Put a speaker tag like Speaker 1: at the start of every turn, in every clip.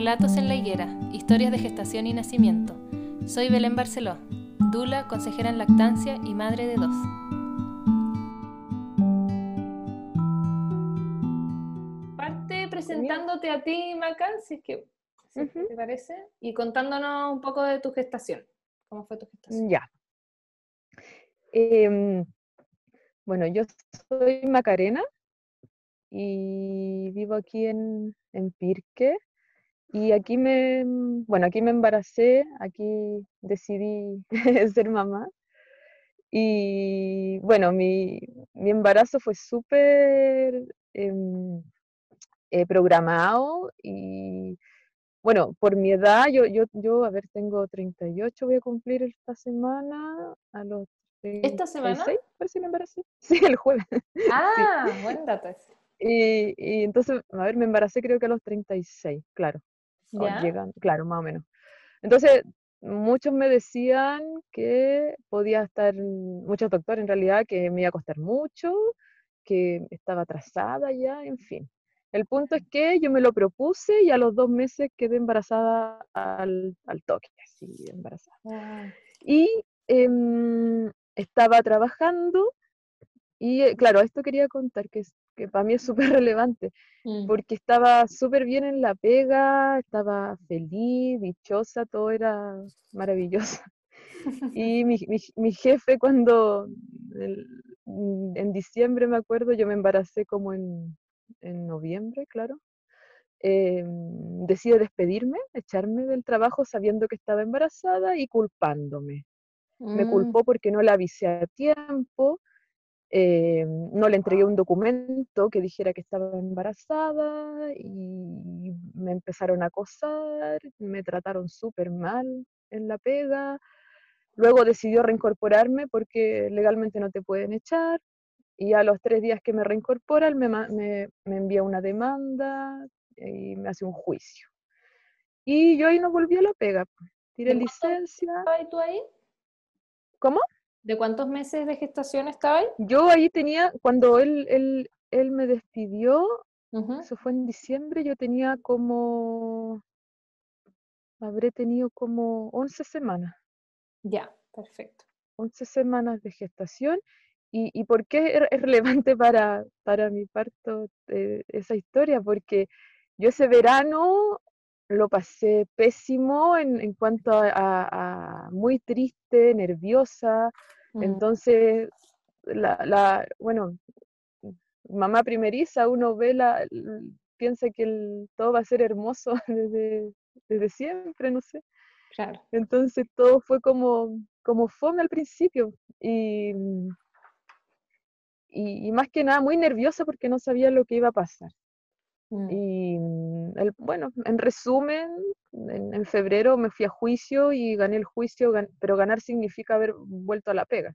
Speaker 1: Relatos en la higuera, historias de gestación y nacimiento. Soy Belén Barceló, Dula, consejera en lactancia y madre de dos. Parte presentándote a ti, Macan, si es que si te parece, y contándonos un poco de tu gestación. ¿Cómo fue tu gestación?
Speaker 2: Ya. Em, bueno, yo soy Macarena y vivo aquí en, en Pirque. Y aquí me, bueno, aquí me embaracé, aquí decidí ser mamá. Y bueno, mi, mi embarazo fue súper em, eh, programado y bueno, por mi edad, yo, yo, yo, a ver, tengo 38, voy a cumplir esta semana, a los
Speaker 1: ¿Esta semana?
Speaker 2: Parece me embaracé. Sí, el jueves.
Speaker 1: Ah, buen dato.
Speaker 2: Y, y, entonces, a ver, me embaracé creo que a los 36, claro. Llegan, claro, más o menos. Entonces, muchos me decían que podía estar, muchos doctores en realidad, que me iba a costar mucho, que estaba atrasada ya, en fin. El punto es que yo me lo propuse y a los dos meses quedé embarazada al, al toque, así, embarazada. Y em, estaba trabajando y, eh, claro, esto quería contar, que, que para mí es súper relevante, mm. porque estaba súper bien en la pega, estaba feliz, dichosa, todo era maravilloso. Y mi, mi, mi jefe cuando, en diciembre me acuerdo, yo me embaracé como en en noviembre, claro, eh, decide despedirme, echarme del trabajo sabiendo que estaba embarazada y culpándome. Me mm. culpó porque no la avisé a tiempo, eh, no le entregué un documento que dijera que estaba embarazada y me empezaron a acosar, me trataron súper mal en la pega. Luego decidió reincorporarme porque legalmente no te pueden echar. Y a los tres días que me reincorpora, me, me, me envía una demanda y me hace un juicio. Y yo ahí no volví a la pega. Tiré licencia.
Speaker 1: ¿Estabas tú ahí?
Speaker 2: ¿Cómo?
Speaker 1: ¿De cuántos meses de gestación estaba ahí?
Speaker 2: Yo ahí tenía, cuando él, él, él me despidió, eso fue en diciembre, yo tenía como, habré tenido como 11 semanas.
Speaker 1: Ya, perfecto.
Speaker 2: 11 semanas de gestación ¿Y, por qué es relevante para, para mi parto eh, esa historia? Porque yo ese verano lo pasé pésimo en, en cuanto a, muy triste, nerviosa. Mm. Entonces, la, la, bueno, mamá primeriza, uno ve la, piensa que todo va a ser hermoso desde, desde siempre, no sé.
Speaker 1: Claro.
Speaker 2: Entonces todo fue como, como fome al principio. Y, y, más que nada muy nerviosa porque no sabía lo que iba a pasar. Mm. Y mm, el, bueno, en resumen, en, febrero me fui a juicio y gané el juicio, pero ganar significa haber vuelto a la pega.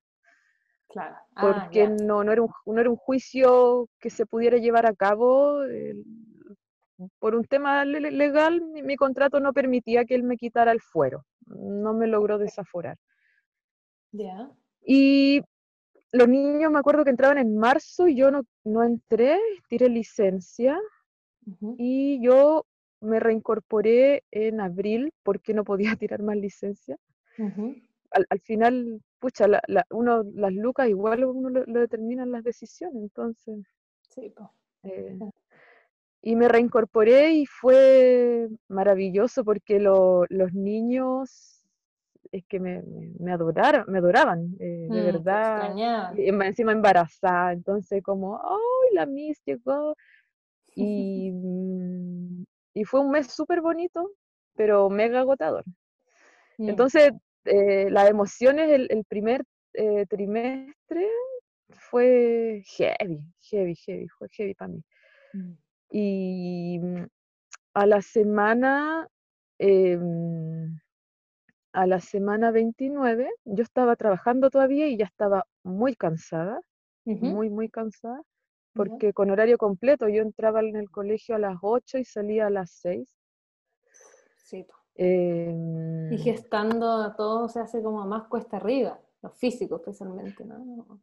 Speaker 1: Claro.
Speaker 2: Ah, porque no, no, era un, no era un juicio que se pudiera llevar a cabo. por un tema legal, mi, mi, contrato no permitía que él me quitara el fuero. No me logró desaforar.
Speaker 1: Ya.
Speaker 2: Y los niños me acuerdo que entraban en marzo y yo no, no entré, tiré licencia y yo me reincorporé en abril porque no podía tirar más licencia. al, final, pucha, la, uno, las lucas igual uno lo, determinan las decisiones, entonces.
Speaker 1: Sí,
Speaker 2: eh, y me reincorporé y fue maravilloso porque los niños es que me, me, adoraron, me adoraban, eh, de mm, verdad. Y encima embarazada, entonces como, ¡ay, la Miss llegó! Y, mm, y fue un mes súper bonito, pero mega agotador. Mm. Entonces, eh, las emociones el, el primer eh, trimestre fue heavy, heavy, heavy, fue heavy para mí. Y a la semana... Eh, a la semana 29, yo estaba trabajando todavía y ya estaba muy cansada, muy, muy cansada, porque con horario completo yo entraba en el colegio a las 8 y salía a las 6.
Speaker 1: Sí. Em, y gestando todo se hace como más cuesta arriba, lo físico especialmente, ¿no?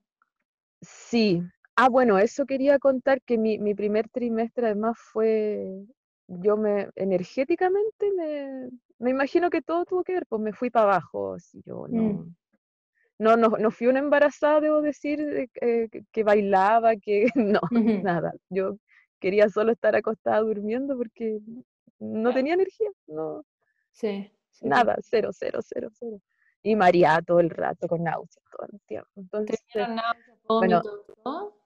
Speaker 2: Sí. Ah, bueno, eso quería contar que mi, mi primer trimestre además fue yo me, energéticamente, me, me imagino que todo tuvo que ver, pues me fui para abajo, así yo no...
Speaker 1: Mm.
Speaker 2: No, no, no fui una embarazada, debo decir, eh, que, que bailaba, que no, nada. Yo quería solo estar acostada durmiendo porque no tenía energía, no.
Speaker 1: Sí.
Speaker 2: Nada, cero, cero, cero, cero. Y mareada todo el rato, con náuseas todo el tiempo. Entonces,
Speaker 1: náuseas, bueno, ¿no?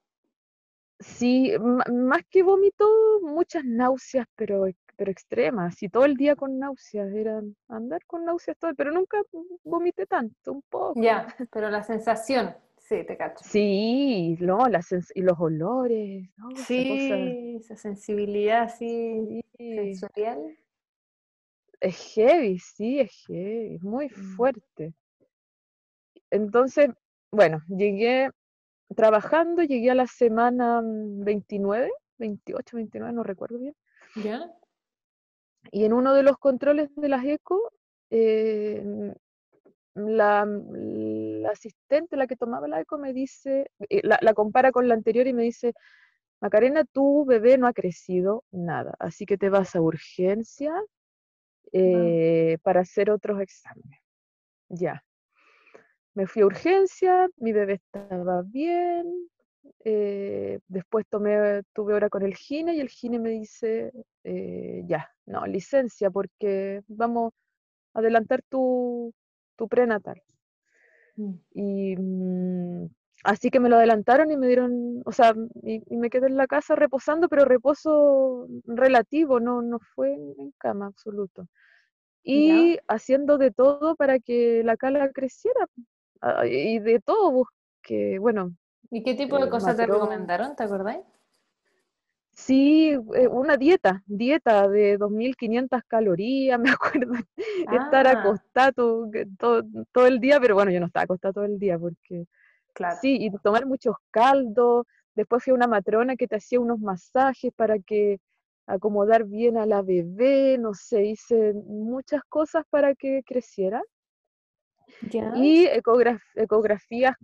Speaker 2: Sí, más que vómito, muchas náuseas, pero, pero extremas. Y todo el día con náuseas, era andar con náuseas todo, pero nunca vomité tanto, un poco.
Speaker 1: Ya, pero la sensación, sí, te cacho.
Speaker 2: Sí, no, la y los olores, ¿no?
Speaker 1: Sí, esa, sensibilidad así sensorial.
Speaker 2: Es heavy, sí, es heavy, es muy mm. fuerte. Entonces, bueno, llegué trabajando, llegué a la semana 29, 28, 29, no recuerdo bien.
Speaker 1: ¿Ya?
Speaker 2: Y en uno de los controles de las ECO, eh, la, asistente, la que tomaba la ECO, me dice, eh, la, compara con la anterior y me dice, Macarena, tu bebé no ha crecido nada, así que te vas a urgencia eh, para hacer otros exámenes. Ya. Me fui a urgencia, mi bebé estaba bien, eh, después tomé, tuve hora con el gine y el gine me dice, eh, ya, no, licencia, porque vamos a adelantar tu, tu prenatal. Mm. Y mm, así que me lo adelantaron y me dieron, o sea, y, me quedé en la casa reposando, pero reposo relativo, no, no fue en cama absoluto. Y haciendo de todo para que la cala creciera, Ah, y de todo, que bueno.
Speaker 1: ¿Y qué tipo de eh, cosas te recomendaron? ¿Te acordáis?
Speaker 2: Sí, eh, una dieta, dieta de 2.500 calorías, me acuerdo, estar ah. acostado todo, todo, el día, pero bueno, yo no estaba acostado todo el día porque,
Speaker 1: claro.
Speaker 2: sí, y tomar muchos caldos, después fui a una matrona que te hacía unos masajes para que acomodar bien a la bebé, no sé, hice muchas cosas para que creciera. Y ecografías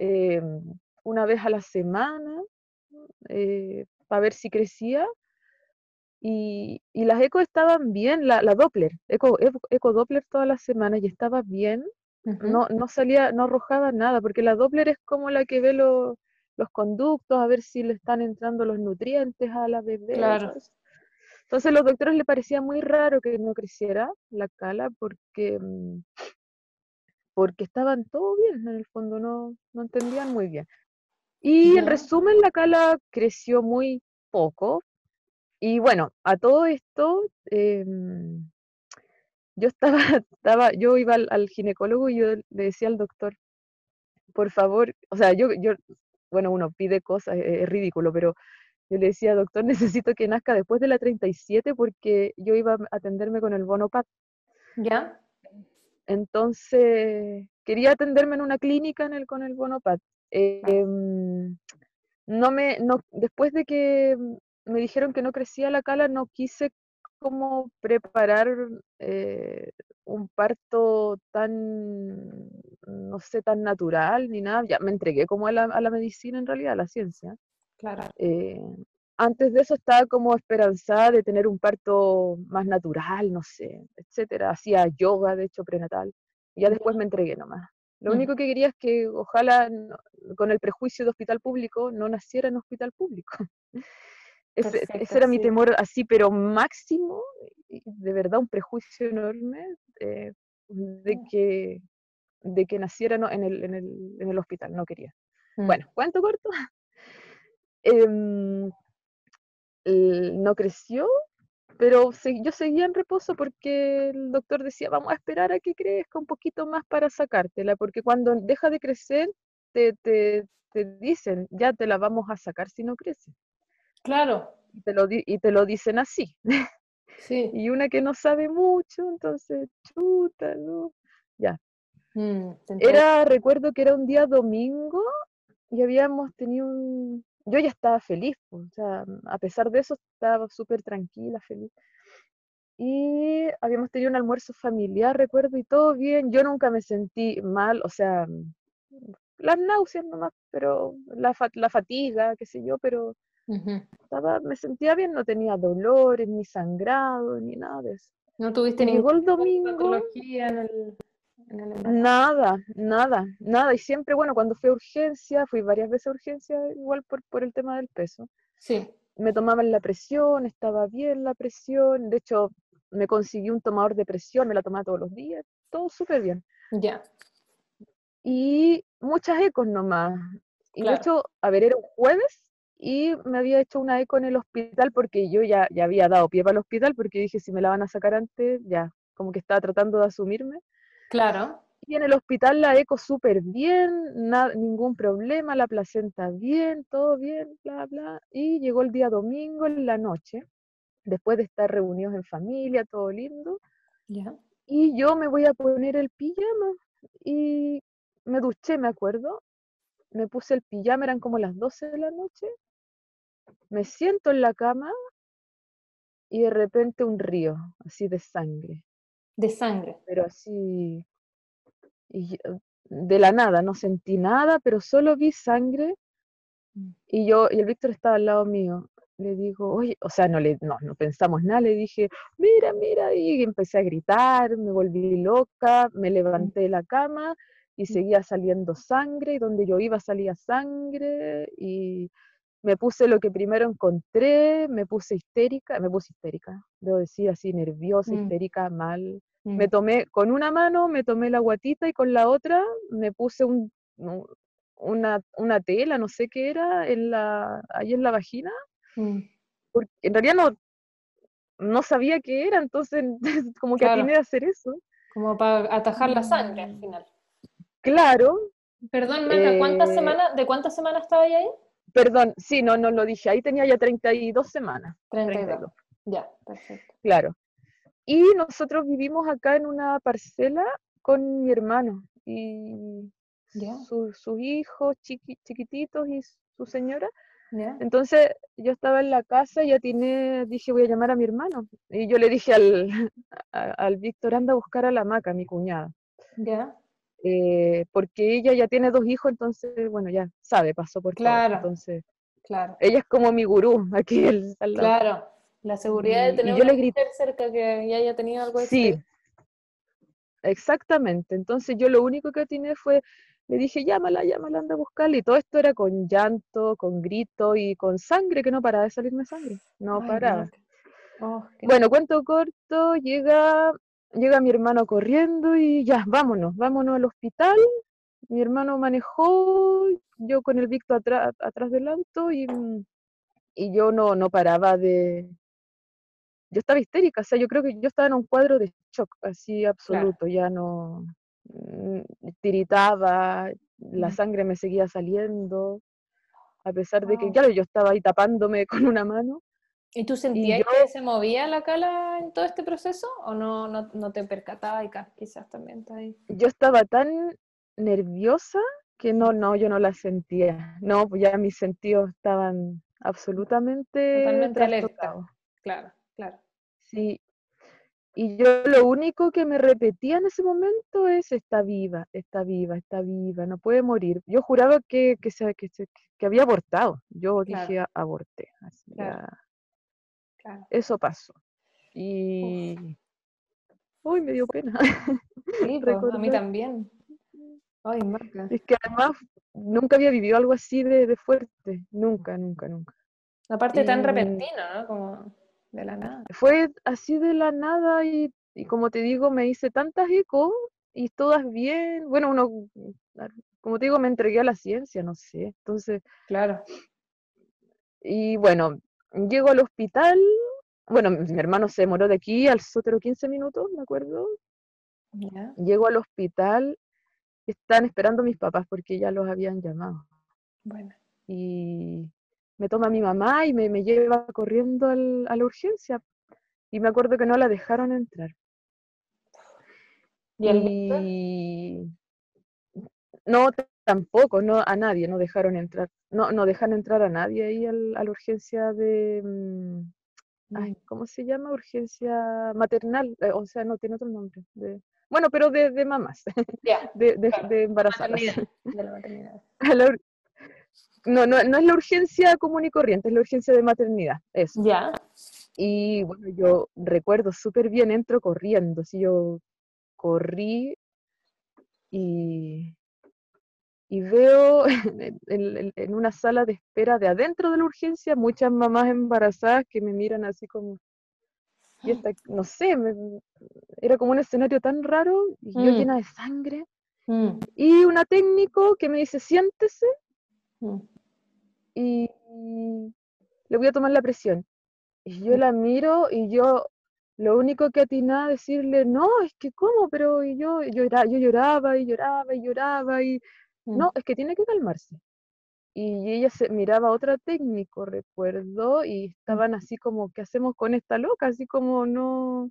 Speaker 2: em, una vez a la semana eh, para ver si crecía. Y, las eco estaban bien, la, Doppler, eco, eco, Doppler todas las semanas y estaba bien. no, no salía, no arrojaba nada, porque la Doppler es como la que ve los conductos, a ver si le están entrando los nutrientes a la bebé.
Speaker 1: Claro.
Speaker 2: Entonces los doctores le parecía muy raro que no creciera la cala porque mm, porque estaban todo bien, en el fondo no, no entendían muy bien. Y en resumen, la cala creció muy poco. Y bueno, a todo esto, em, yo estaba, estaba, yo iba al, ginecólogo y yo le decía al doctor, por favor, o sea, yo, yo bueno, uno pide cosas, es, ridículo, pero yo le decía, doctor, necesito que nazca después de la 37 porque yo iba a atenderme con el bonopat.
Speaker 1: ¿Ya?
Speaker 2: Entonces, quería atenderme en una clínica en el, con el Bonopat. Em, no me, no, después de que me dijeron que no crecía la cala, no quise como preparar eh, un parto tan, no sé, tan natural ni nada. Ya me entregué como a la, a la medicina en realidad, a la ciencia.
Speaker 1: Claro.
Speaker 2: Eh, antes de eso estaba como esperanzada de tener un parto más natural, no sé, etcétera. Hacía yoga, de hecho, prenatal. Y ya después me entregué nomás. Lo mm. único que quería es que ojalá con el prejuicio de hospital público no naciera en hospital público. ese, era mi temor así, pero máximo, de verdad un prejuicio enorme eh, de, mm. que, de que naciera en, el, en, el, en el hospital, no quería. Mm. Bueno, ¿cuánto corto? Em, no creció, pero yo seguía en reposo porque el doctor decía, vamos a esperar a que crezca un poquito más para sacártela, porque cuando deja de crecer, te, te, te dicen, ya te la vamos a sacar si no crece.
Speaker 1: Claro.
Speaker 2: Y te lo, y te lo dicen así.
Speaker 1: Sí.
Speaker 2: y una que no sabe mucho, entonces, chuta, ¿no? Ya. Mm, era, recuerdo que era un día domingo y habíamos tenido un, yo ya estaba feliz, o sea, a pesar de eso estaba súper tranquila, feliz. Y habíamos tenido un almuerzo familiar, recuerdo, y todo bien. Yo nunca me sentí mal, o sea, las náuseas nomás, pero la, la fatiga, qué sé yo, pero estaba, me sentía bien, no tenía dolores, ni sangrado, ni nada de eso.
Speaker 1: ¿No tuviste
Speaker 2: ningún domingo? En el, nada, nada, nada. Y siempre, bueno, cuando fui a urgencia, fui varias veces a urgencia, igual por, por el tema del peso.
Speaker 1: Sí.
Speaker 2: Me tomaban la presión, estaba bien la presión. De hecho, me conseguí un tomador de presión, me la tomaba todos los días, todo súper bien.
Speaker 1: Ya.
Speaker 2: Y muchas ecos nomás. Y de hecho, a ver, era un jueves y me había hecho una eco en el hospital porque yo ya, ya había dado pie para el hospital porque dije, si me la van a sacar antes, ya, como que estaba tratando de asumirme.
Speaker 1: Claro.
Speaker 2: Y en el hospital la eco súper bien, nada, ningún problema, la placenta bien, todo bien, bla, bla. Y llegó el día domingo en la noche después de estar reunidos en familia, todo lindo. Y yo me voy a poner el pijama y me duché, me acuerdo. Me puse el pijama, eran como las 12 de la noche. Me siento en la cama y de repente un río, así de sangre.
Speaker 1: De sangre.
Speaker 2: Pero así, y de la nada, no sentí nada, pero solo vi sangre mm. y yo, y el Víctor estaba al lado mío le digo, oye, o sea, no, le, no, no pensamos nada, le dije, mira, mira, y empecé a gritar, me volví loca, me levanté de la cama y seguía saliendo sangre, y donde yo iba salía sangre, y me puse lo que primero encontré, me puse histérica, me puse histérica, debo decir así, nerviosa, mm. histérica, mal. Me mm. tomé, con una mano me tomé la guatita y con la otra me puse un, una, una, tela, no sé qué era, en la, ahí en la vagina, Mm. Porque en realidad no, no sabía qué era, entonces como que atiné a hacer eso.
Speaker 1: Como para atajar la sangre al mm. final.
Speaker 2: Claro.
Speaker 1: Perdón, Maca, ¿cuántas eh, semanas, ¿de cuántas semanas estaba ahí?
Speaker 2: Perdón, sí, no, no lo dije, ahí tenía ya 32 semanas.
Speaker 1: 32. Ya, perfecto.
Speaker 2: Claro. Y nosotros vivimos acá en una parcela con mi hermano y sus hijos chiquititos y su señora. Entonces yo estaba en la casa y ya tiene, dije voy a llamar a mi hermano. Y yo le dije al, al Víctor, anda a buscar a la maca, mi cuñada.
Speaker 1: Ya.
Speaker 2: Eh, porque ella ya tiene dos hijos, entonces, bueno, ya sabe, pasó por
Speaker 1: claro,
Speaker 2: todo. Entonces,
Speaker 1: claro.
Speaker 2: ella es como mi gurú aquí al
Speaker 1: lado. Claro, la seguridad de tener
Speaker 2: yo le grité,
Speaker 1: cerca que ya haya tenido algo
Speaker 2: Sí, exactamente. Entonces yo lo único que tiene fue le dije, llámala, llámala, anda a buscarla. Y todo esto era con llanto, con grito y con sangre, que no paraba de salirme sangre. No paraba. Oh, bueno, cuento corto, llega, llega mi hermano corriendo y ya, vámonos, vámonos al hospital. Mi hermano manejó, yo con el Victo atrás, atrás del auto y, y yo no, no paraba de... Yo estaba histérica, o sea, yo creo que yo estaba en un cuadro de shock, así absoluto, ya no, Mm, tiritaba, la sangre me seguía saliendo, a pesar de que, claro, yo estaba ahí tapándome con una mano.
Speaker 1: ¿Y tú sentías que se movía la cala en todo este proceso o no, no, te percatabas y quizás también está ahí?
Speaker 2: Yo estaba tan nerviosa que no, no, yo no la sentía. No, pues ya mis sentidos estaban absolutamente
Speaker 1: Totalmente Claro, claro.
Speaker 2: Sí, y yo lo único que me repetía en ese momento es, está viva, está viva, está viva, no puede morir. Yo juraba que, que, se, que, que había abortado. Yo dije, aborté. Eso pasó. Y... Uy, me dio pena.
Speaker 1: Sí, pues, a mí también. Ay, Marca.
Speaker 2: Es que además nunca había vivido algo así de, de fuerte. Nunca, nunca, nunca.
Speaker 1: Aparte tan repentino, ¿no? Como de la nada.
Speaker 2: Fue así de la nada y, como te digo, me hice tantas eco y todas bien. Bueno, uno, como te digo, me entregué a la ciencia, no sé. Entonces,
Speaker 1: claro.
Speaker 2: Y bueno, llego al hospital. Bueno, mi hermano se demoró de aquí al sótero 15 minutos, me acuerdo. Llego al hospital, están esperando mis papás porque ya los habían llamado.
Speaker 1: Bueno.
Speaker 2: Y me toma mi mamá y me, lleva corriendo a la urgencia. Y me acuerdo que no la dejaron entrar.
Speaker 1: ¿Y,
Speaker 2: no, tampoco, no a nadie, no dejaron entrar. No, no dejan entrar a nadie ahí a la urgencia de, mm, mm. ¿cómo se llama? Urgencia maternal, eh, o sea, no tiene otro nombre. De, bueno, pero de, de mamás, de, de, embarazadas.
Speaker 1: de la maternidad.
Speaker 2: no, no, no es la urgencia común y corriente, es la urgencia de maternidad, eso.
Speaker 1: Ya.
Speaker 2: Y bueno, yo recuerdo súper bien, entro corriendo, si yo corrí y, y veo en, una sala de espera de adentro de la urgencia muchas mamás embarazadas que me miran así como, y esta, no sé, era como un escenario tan raro, y yo mm. llena de sangre, mm. y una técnico que me dice, siéntese, mm. y le voy a tomar la presión. Y yo la miro y yo lo único que atinaba a decirle, no, es que cómo, pero yo, yo, yo lloraba y lloraba y lloraba y no, es que tiene que calmarse. Y ella se miraba a otra técnico, recuerdo, y estaban así como, ¿qué hacemos con esta loca? Así como no,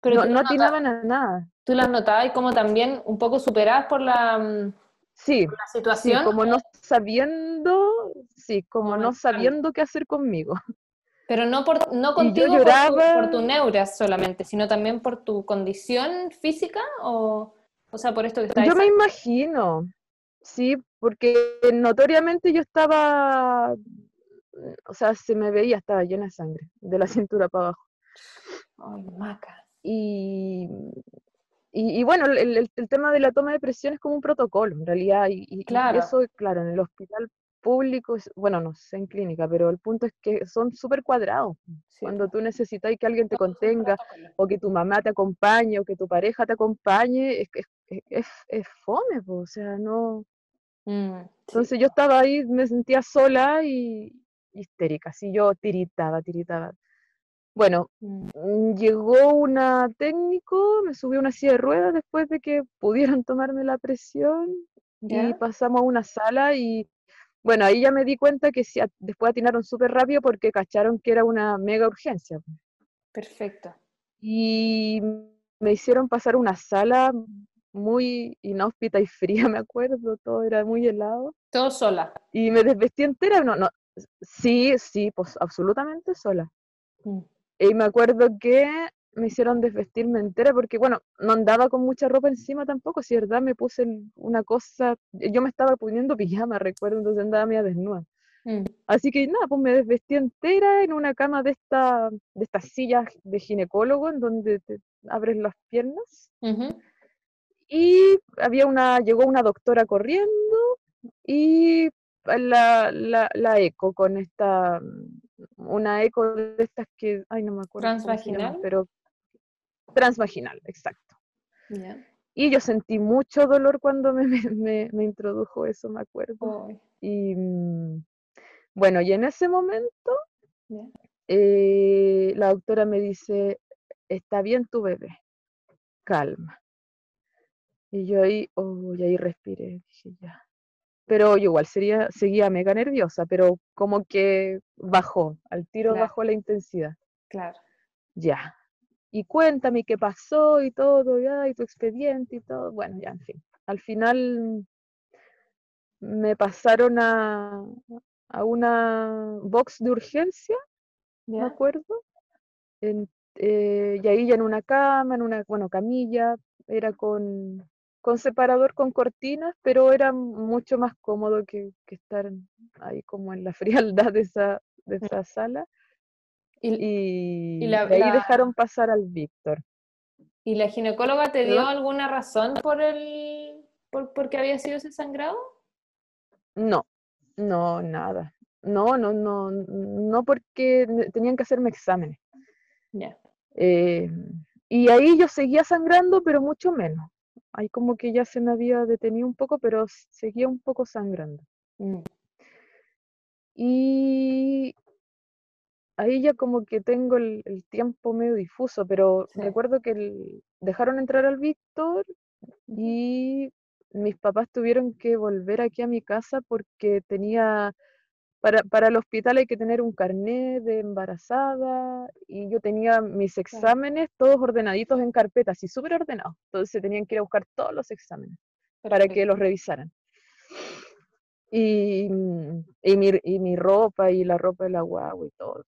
Speaker 2: pero no, atinaban a nada.
Speaker 1: ¿Tú las notabas y como también un poco superadas por la, mm,
Speaker 2: sí, situación? Sí, como no sabiendo, sí, como no sabiendo qué hacer conmigo.
Speaker 1: Pero no, por, no contigo por, tu, neura solamente, sino también por tu condición física o, o sea, por esto que estás
Speaker 2: Yo me imagino, sí, porque notoriamente yo estaba, o sea, se me veía, estaba llena de sangre, de la cintura para abajo.
Speaker 1: Ay, maca.
Speaker 2: Y, y, bueno, el, el, tema de la toma de presión es como un protocolo, en realidad, y, y eso, claro, en el hospital públicos, bueno, no sé en clínica, pero el punto es que son súper cuadrados. Cuando tú necesitas que alguien te contenga, o que tu mamá te acompañe, o que tu pareja te acompañe, es, es, es, fome, o sea, no... Mm, Entonces yo estaba ahí, me sentía sola y histérica, así yo tiritaba, tiritaba. Bueno, mm. Mm, llegó una técnico, me subió una silla de ruedas después de que pudieran tomarme la presión y pasamos a una sala y bueno, ahí ya me di cuenta que después atinaron súper rápido porque cacharon que era una mega urgencia.
Speaker 1: Perfecto.
Speaker 2: Y me hicieron pasar una sala muy inhóspita y fría, me acuerdo, todo era muy helado.
Speaker 1: Todo sola.
Speaker 2: Y me desvestí entera, no, no, sí, sí, pues absolutamente sola. Mm. Y me acuerdo que me hicieron desvestirme entera porque, bueno, no andaba con mucha ropa encima tampoco, si verdad me puse una cosa, yo me estaba poniendo pijama, recuerdo, entonces andaba media desnuda. Mm. Así que nada, pues me desvestí entera en una cama de esta, de estas sillas de ginecólogo en donde te abres las piernas. Y había una, llegó una doctora corriendo y la, la, la eco con esta, una eco de estas que, ay, no me acuerdo.
Speaker 1: Transvaginal.
Speaker 2: pero transvaginal, exacto. Y yo sentí mucho dolor cuando me, me, introdujo eso, me acuerdo. Y mm, bueno, y en ese momento eh, la doctora me dice, está bien tu bebé, calma. Y yo ahí, oh, y ahí respiré, dije ya. Pero yo igual sería, seguía mega nerviosa, pero como que bajó, al tiro bajó la intensidad.
Speaker 1: Claro.
Speaker 2: Ya, y cuéntame qué pasó y todo, y, tu expediente y todo. Bueno, ya, en fin. Al final me pasaron a, a una box de urgencia, me acuerdo, eh, y ahí ya en una cama, en una, bueno, camilla, era con, con separador con cortinas, pero era mucho más cómodo que, que estar ahí como en la frialdad de esa, de esa sala. Y, ahí dejaron pasar al Víctor.
Speaker 1: ¿Y la ginecóloga te dio alguna razón por el por, qué había sido ese sangrado?
Speaker 2: No, no, nada. No, no, no, no porque tenían que hacerme exámenes. Eh, y ahí yo seguía sangrando, pero mucho menos. Ahí como que ya se me había detenido un poco, pero seguía un poco sangrando. Mm. Y ahí ya como que tengo el, tiempo medio difuso, pero recuerdo que dejaron entrar al Víctor y mis papás tuvieron que volver aquí a mi casa porque tenía, para, para el hospital hay que tener un carnet de embarazada y yo tenía mis exámenes todos ordenaditos en carpetas y súper ordenados, entonces se tenían que ir a buscar todos los exámenes para que los revisaran. Y, mm, y, mi, y mi ropa y la ropa de la guagua y todo.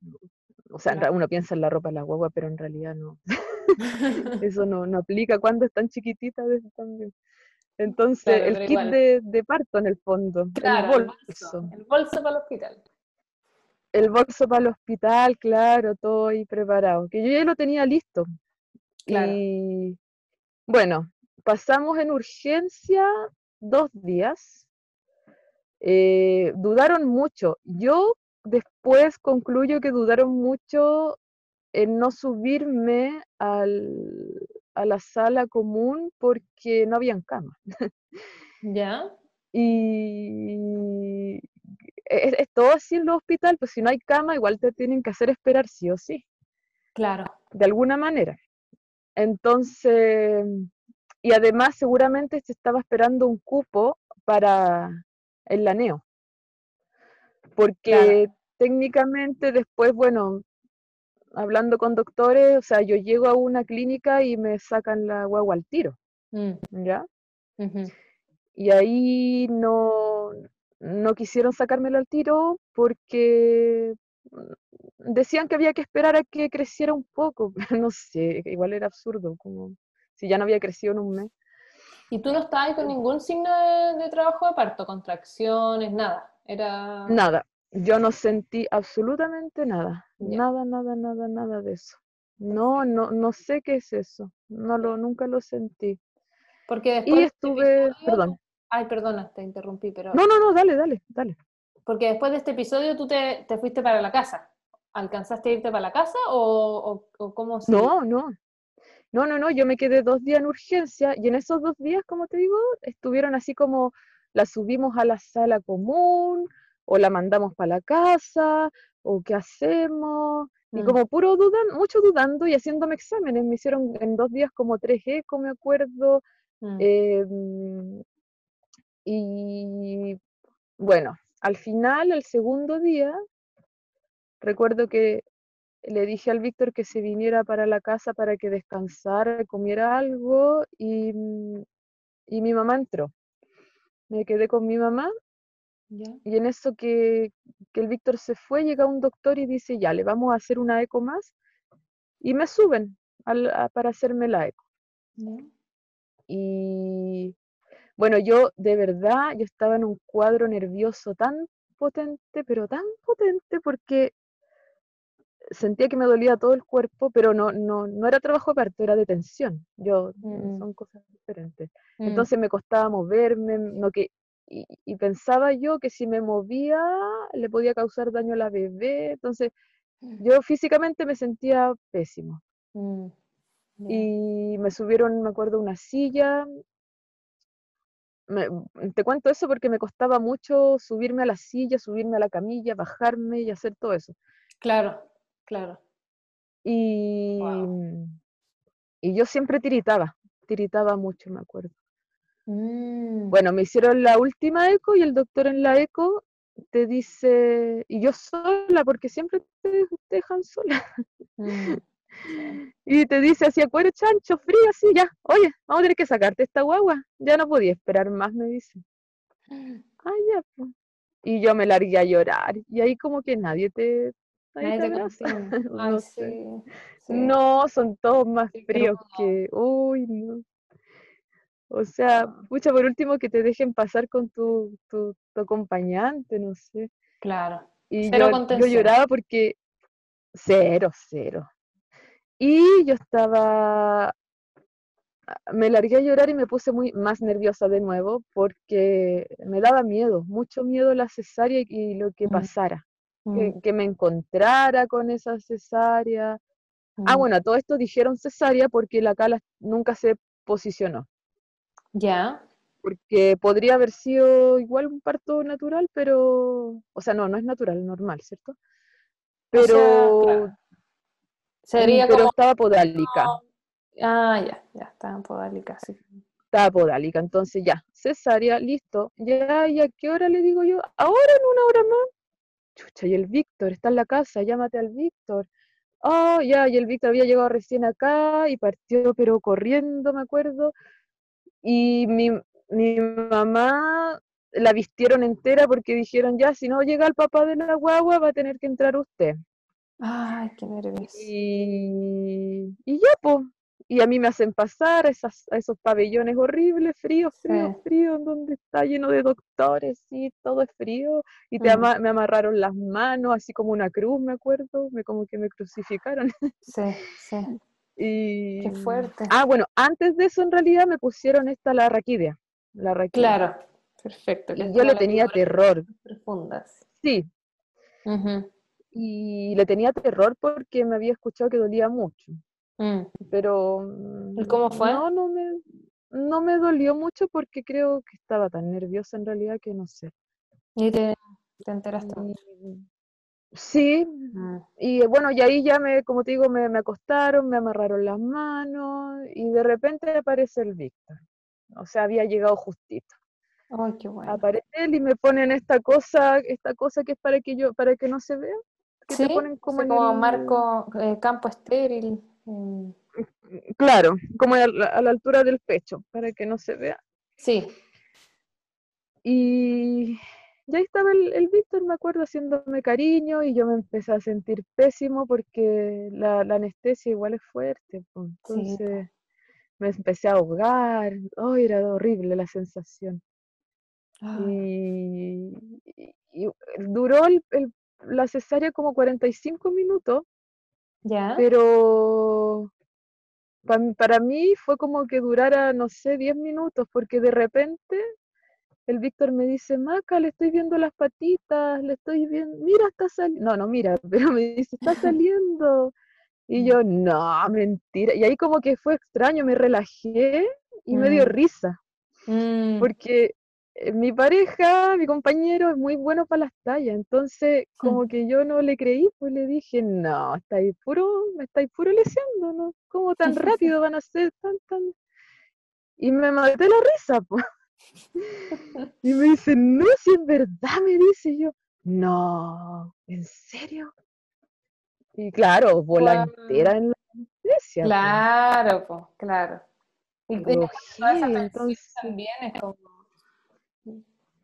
Speaker 2: O sea, uno piensa en la ropa de la guagua, pero en realidad no. Eso no, no aplica cuando es tan chiquitita también. Entonces, el kit de, parto en el fondo,
Speaker 1: el bolso. El bolso, para el hospital.
Speaker 2: El bolso para el hospital, claro, todo ahí preparado. Que yo ya lo tenía listo. Y bueno, pasamos en urgencia dos días. Eh, dudaron mucho. Yo después concluyo que dudaron mucho en no subirme al, a la sala común porque no habían cama.
Speaker 1: ¿Ya?
Speaker 2: Y es, todo así en el hospital, pues si no hay cama, igual te tienen que hacer esperar sí o sí.
Speaker 1: Claro.
Speaker 2: De alguna manera. Entonces, y además seguramente se estaba esperando un cupo para el laneo. Porque técnicamente después, bueno, hablando con doctores, o sea, yo llego a una clínica y me sacan la guagua al tiro, mm. ¿ya? Y ahí no, no quisieron sacármelo al tiro porque decían que había que esperar a que creciera un poco, no sé, igual era absurdo, como si ya no había crecido en un mes.
Speaker 1: ¿Y tú no estabas con ningún signo de, de trabajo de parto, contracciones, nada? Era...
Speaker 2: Nada, yo no sentí absolutamente nada, nada, nada, nada, nada de eso. No, no, no sé qué es eso, no lo, nunca lo sentí.
Speaker 1: Porque después
Speaker 2: y este estuve, perdón.
Speaker 1: Ay, perdona, te interrumpí, pero...
Speaker 2: No, no, no, dale, dale, dale.
Speaker 1: Porque después de este episodio tú te, fuiste para la casa. ¿Alcanzaste a irte para la casa o, o, cómo se...
Speaker 2: No, no. No, no, no, yo me quedé dos días en urgencia y en esos dos días, como te digo, estuvieron así como la subimos a la sala común, o la mandamos para la casa, o qué hacemos. Y mm. como puro dudan, mucho dudando y haciéndome exámenes. Me hicieron en dos días como tres eco, me acuerdo. Mm. Em, y bueno, al final, el segundo día, recuerdo que le dije al Víctor que se viniera para la casa para que descansara, comiera algo y, y mi mamá entró. Me quedé con mi mamá y en eso que, el Víctor se fue, llega un doctor y dice, ya, le vamos a hacer una eco más. Y me suben para hacerme la eco. Y bueno, yo de verdad, yo estaba en un cuadro nervioso tan potente, pero tan potente porque sentía que me dolía todo el cuerpo, pero no, no, no era trabajo de parto, era de tensión. Yo, mm. son cosas diferentes. Mm. Entonces me costaba moverme, no que y, pensaba yo que si me movía le podía causar daño a la bebé, entonces mm. yo físicamente me sentía pésimo. Mm, y me subieron, me acuerdo, una silla. te cuento eso porque me costaba mucho subirme a la silla, subirme a la camilla, bajarme y hacer todo eso.
Speaker 1: Claro, claro.
Speaker 2: Y, y yo siempre tiritaba, tiritaba mucho, me acuerdo. Mm. Bueno, me hicieron la última eco y el doctor en la eco te dice, y yo sola, porque siempre te, dejan sola. Mm, y te dice así, acuerdo chancho, frío, así, ya, oye, vamos a tener que sacarte esta guagua. Ya no podía esperar más, me dice. Ay, ya, pues. Y yo me largué a llorar. Y ahí como que nadie te... no, no, son todos más fríos que... Uy, no. O sea, pucha, por último que te dejen pasar con tu, tu, acompañante, no sé.
Speaker 1: Claro.
Speaker 2: Y yo, yo, lloraba porque cero, cero. Y yo estaba, me largué a llorar y me puse muy más nerviosa de nuevo porque me daba miedo, mucho miedo la cesárea y, lo que mm. pasara. Que, mm. que, me encontrara con esa cesárea. Ah, mm. bueno, todo esto dijeron cesárea porque la cala nunca se posicionó.
Speaker 1: Ya.
Speaker 2: Porque podría haber sido igual un parto natural, pero, o sea, no, no es natural, normal, ¿cierto? Pero,
Speaker 1: sería
Speaker 2: pero estaba podálica.
Speaker 1: Ah, ya, ya, estaba podálica, sí.
Speaker 2: Estaba podálica, entonces ya, cesárea, listo. Ya, ¿y a qué hora le digo yo? Ahora en una hora más. Chucha, y el Víctor está en la casa, llámate al Víctor. Oh, ya, y el Víctor había llegado recién acá y partió, pero corriendo, me acuerdo. Y mi, mi mamá la vistieron entera porque dijeron, ya, si no llega el papá de la guagua, va a tener que entrar usted.
Speaker 1: Ay, qué nervios.
Speaker 2: Y, y ya, pues. y a mí me hacen pasar a, esos pabellones horribles, fríos, fríos, fríos, donde está lleno de doctores y todo es frío, y te mm. me amarraron las manos, así como una cruz, me acuerdo, me como que me crucificaron.
Speaker 1: Sí, sí.
Speaker 2: Y...
Speaker 1: Qué fuerte.
Speaker 2: Ah, bueno, antes de eso en realidad me pusieron esta la raquidia. La raquidia.
Speaker 1: Claro, perfecto.
Speaker 2: Y yo le tenía terror.
Speaker 1: Profundas.
Speaker 2: Sí. Y le tenía terror porque me había escuchado que dolía mucho. Mm. Pero...
Speaker 1: ¿Y cómo fue?
Speaker 2: No, no me, no me dolió mucho porque creo que estaba tan nerviosa en realidad que no sé.
Speaker 1: ¿Y te, te enteraste?
Speaker 2: Sí, mm. y bueno, y ahí ya me, como te digo, me, me, acostaron, me amarraron las manos y de repente aparece el Víctor. O sea, había llegado justito.
Speaker 1: Ay, qué bueno.
Speaker 2: Aparece él y me ponen esta cosa, esta cosa que es para que yo, para que no se vea.
Speaker 1: Que ¿Sí? te ponen como, como marco, eh, campo estéril. Mm.
Speaker 2: Claro, como a la, altura del pecho, para que no se vea.
Speaker 1: Sí.
Speaker 2: Y ya estaba el, Víctor, me acuerdo, haciéndome cariño y yo me empecé a sentir pésimo porque la, anestesia igual es fuerte. Entonces me empecé a ahogar. Oh, era horrible la sensación. Ah. Y, duró la cesárea como 45 minutos pero para, mí fue como que durara, no sé, 10 minutos, porque de repente el Víctor me dice, Maca, le estoy viendo las patitas, le estoy viendo, mira, está saliendo. No, no, mira, pero me dice, está saliendo. Y yo, no, mentira. Y ahí como que fue extraño, me relajé y me dio mm. risa. Mm. Porque eh, mi pareja, mi compañero es muy bueno para las tallas, entonces como que yo no le creí, pues le dije, no, estáis puro, me estáis puro leseando, ¿no? ¿Cómo tan rápido van a ser tan, tan? Y me maté la risa, pues. Y me dice, no, si es verdad, me dice yo, no, ¿en serio? Y claro, bola entera en la iglesia.
Speaker 1: Claro, pues, claro.
Speaker 2: Y, entonces... también es como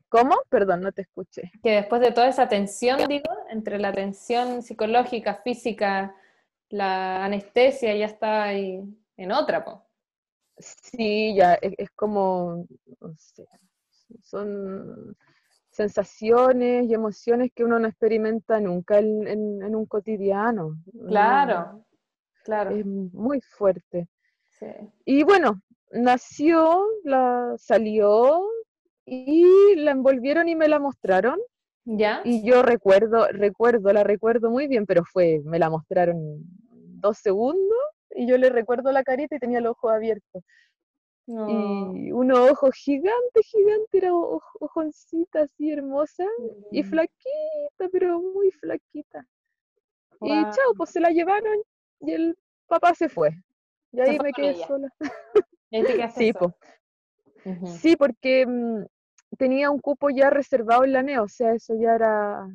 Speaker 2: ¿Cómo? Perdón, no te escuché.
Speaker 1: Que después de toda esa tensión, digo, entre la tensión psicológica, física, la anestesia, ya está ahí en otra, po.
Speaker 2: Sí, ya es, como, no sé, son sensaciones y emociones que uno no experimenta nunca en, un cotidiano.
Speaker 1: Claro, claro.
Speaker 2: Es muy fuerte. Sí. Y bueno, nació, la, salió, y la envolvieron y me la mostraron.
Speaker 1: ¿Ya?
Speaker 2: Y yo recuerdo, recuerdo, la recuerdo muy bien, pero fue, me la mostraron dos segundos y yo le recuerdo la carita y tenía el ojo abierto. Y unos ojos gigantes, gigante, era ojoncita así hermosa y mm. flaquita, pero muy flaquita. Y chao, pues se la llevaron y el papá se fue. Y ahí me quedé sola.
Speaker 1: sí, pues.
Speaker 2: Sí, porque mm, tenía un cupo ya reservado en la NEO, o sea, eso ya era...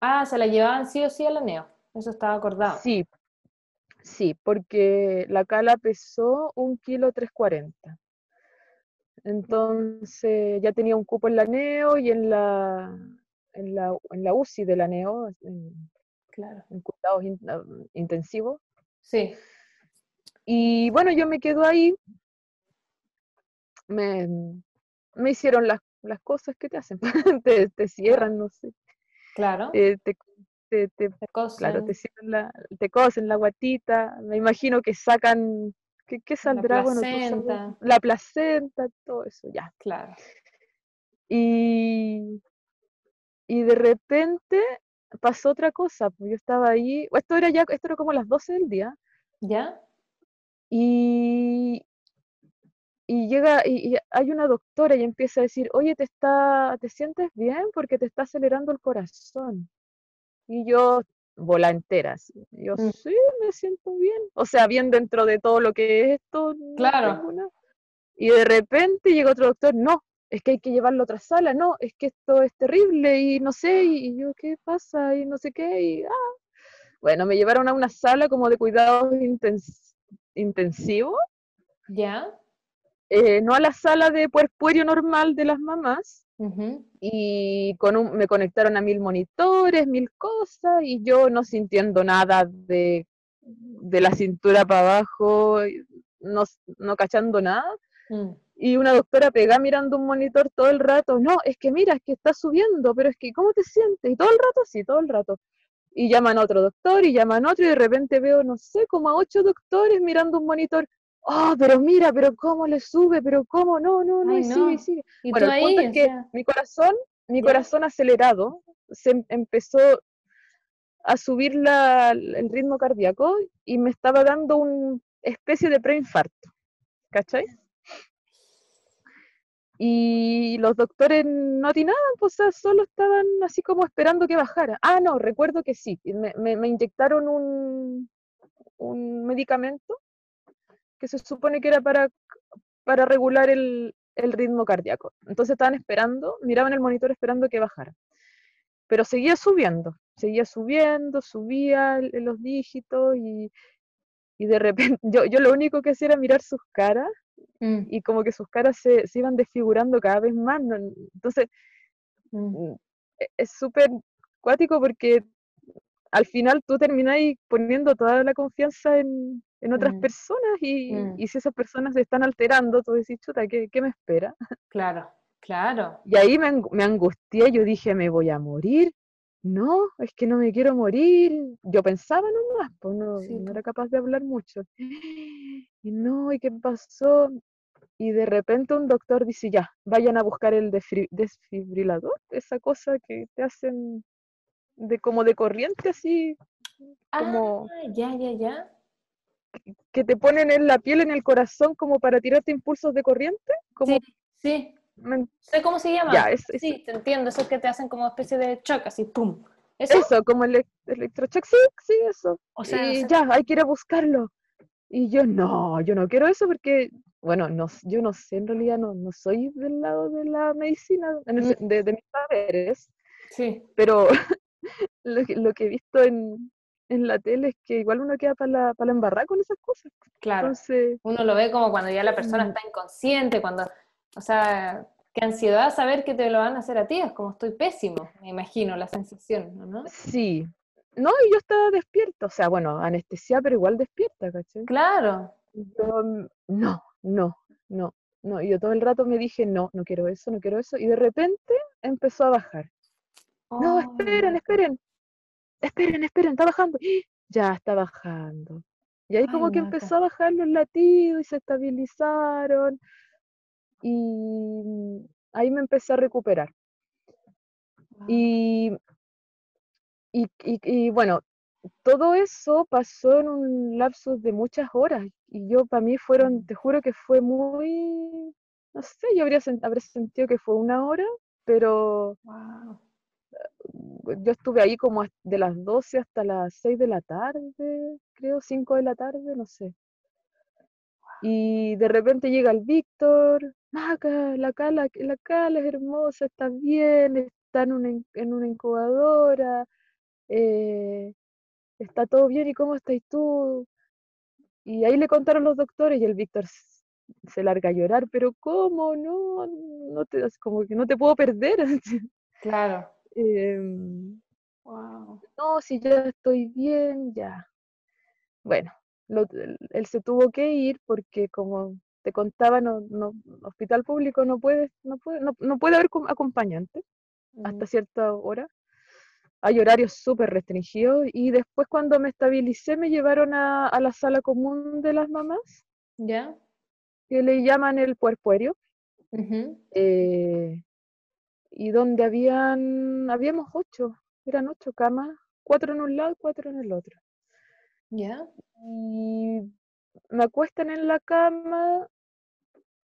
Speaker 1: Ah, se la llevaban sí o sí a la NEO, eso estaba acordado.
Speaker 2: Sí, sí, porque la cala pesó un kilo 340. Entonces ya tenía un cupo en la NEO y en la, en la, en la UCI de la NEO, en,
Speaker 1: claro.
Speaker 2: en cuidados ah, intensivos.
Speaker 1: Sí.
Speaker 2: Y bueno, yo me quedo ahí. Me, me hicieron las las cosas que te hacen, te, te, cierran, no sé.
Speaker 1: Claro.
Speaker 2: Eh, te, te, te, cosen. Claro, te, la, te cosen la guatita, me imagino que sacan, ¿qué, qué saldrá?
Speaker 1: La placenta.
Speaker 2: la placenta, todo eso, ya.
Speaker 1: Claro.
Speaker 2: Y, y de repente pasó otra cosa, pues yo estaba ahí, esto era ya, esto era como las 12 del día.
Speaker 1: ¿Ya?
Speaker 2: Y, y llega y, hay una doctora y empieza a decir, oye, te está, te sientes bien porque te está acelerando el corazón. Y yo, bola enteras. Yo, mm. sí, me siento bien. O sea, bien dentro de todo lo que es esto.
Speaker 1: claro.
Speaker 2: Y de repente llega otro doctor, no, es que hay que llevarlo a otra sala, no, es que esto es terrible y no sé, y, yo, ¿qué pasa? Y no sé qué, y ah. Bueno, me llevaron a una sala como de cuidados intensivos.
Speaker 1: ¿Ya?
Speaker 2: Eh, no a la sala de puerpuerio normal de las mamás, y con me conectaron a mil monitores, mil cosas, y yo no sintiendo nada de, de la cintura para abajo, no, no cachando nada. Mm. Y una doctora pega mirando un monitor todo el rato, no, es que mira, es que está subiendo, pero es que, ¿cómo te sientes? Y todo el rato, sí, todo el rato. Y llaman a otro doctor y llaman a otro y de repente veo, no sé, como a ocho doctores mirando un monitor. Oh, pero mira, pero cómo le sube, pero cómo, no, no, no, y sigue, sigue. bueno, el punto es que mi corazón, mi corazón acelerado, se em, empezó a subir la, el ritmo cardíaco y me estaba dando una especie de preinfarto. ¿Cachai? Y los doctores no nada, pues solo estaban así como esperando que bajara. Ah, no, recuerdo que sí, me, me, inyectaron un, un, medicamento que se supone que era para, para regular el, el ritmo cardíaco. Entonces estaban esperando, miraban el monitor esperando que bajara. Pero seguía subiendo, seguía subiendo, subía los dígitos y, y de repente yo, yo lo único que hacía era mirar sus caras Mm. y como que sus caras se, se, iban desfigurando cada vez más. Entonces, mm. Mm, e, es súper cuático porque al final tú terminás poniendo toda la confianza en, en otras personas y, y, si esas personas se están alterando, tú decís, chuta, ¿qué, qué me espera?
Speaker 1: Claro, claro.
Speaker 2: Y ahí me, me angustié, yo dije, me voy a morir. No, es que no me quiero morir. Yo pensaba nomás, pues no, no era capaz de hablar mucho. Y no, ¿y qué pasó? y de repente un doctor dice, ya, vayan a buscar el desfibrilador, esa cosa que te hacen de como de corriente así, como...
Speaker 1: Ah, ya, ya, ya.
Speaker 2: Que te ponen en la piel, en el corazón, como para tirarte impulsos de corriente. Como...
Speaker 1: Sí, sí. sé cómo se llama. sí, te entiendo, eso que te hacen como especie de shock, así, ¡pum!
Speaker 2: ¿Eso? como el electrochoc, sí, sí, eso. O sea, y ya, hay que ir a buscarlo. Y yo, no, yo no quiero eso porque bueno, no, yo no sé, en realidad no, no soy del lado de la medicina, mm. de, de, mis saberes,
Speaker 1: sí.
Speaker 2: pero lo, lo, que he visto en, en, la tele es que igual uno queda para la, embarrada con esas cosas.
Speaker 1: Claro, Entonces, uno lo ve como cuando ya la persona mm. está inconsciente, cuando, o sea, qué ansiedad saber que te lo van a hacer a ti, es como estoy pésimo, me imagino la sensación, ¿no?
Speaker 2: Sí, no, y yo estaba despierta, o sea, bueno, anestesia, pero igual despierta, ¿cachai?
Speaker 1: Claro.
Speaker 2: no, no, no, no. Y yo todo el rato me dije, no, no quiero eso, no quiero eso. Y de repente empezó a bajar. No, esperen, esperen. Esperen, esperen, está bajando. Ya está bajando. Y ahí como que empezó a bajar los latidos y se estabilizaron. Y ahí me empecé a recuperar. Y, y, y, bueno, todo eso pasó en un lapsus de muchas horas y yo para mí fueron, te juro que fue muy, no sé, yo habría, sentido que fue una hora, pero yo estuve ahí como de las 12 hasta las 6 de la tarde, creo, 5 de la tarde, no sé. Y de repente llega el Víctor, Maca, la cala, la cala es hermosa, está bien, está en una, en una incubadora, eh, está todo bien, ¿y cómo estás tú? Y ahí le contaron los doctores y el Víctor se larga a llorar, pero ¿cómo? No, no te, como que no te puedo perder.
Speaker 1: Claro.
Speaker 2: Em, no, si ya estoy bien, ya. Bueno, él se tuvo que ir porque como te contaba, no, no, hospital público no puede, no puede, no, puede haber acompañante hasta cierta hora hay horarios súper restringidos y después cuando me estabilicé me llevaron a, la sala común de las mamás.
Speaker 1: ¿Ya?
Speaker 2: Que le llaman el puerpuerio. Eh, y donde habían, habíamos ocho, eran ocho camas, cuatro en un lado, cuatro en el otro.
Speaker 1: ¿Ya?
Speaker 2: Y me acuestan en la cama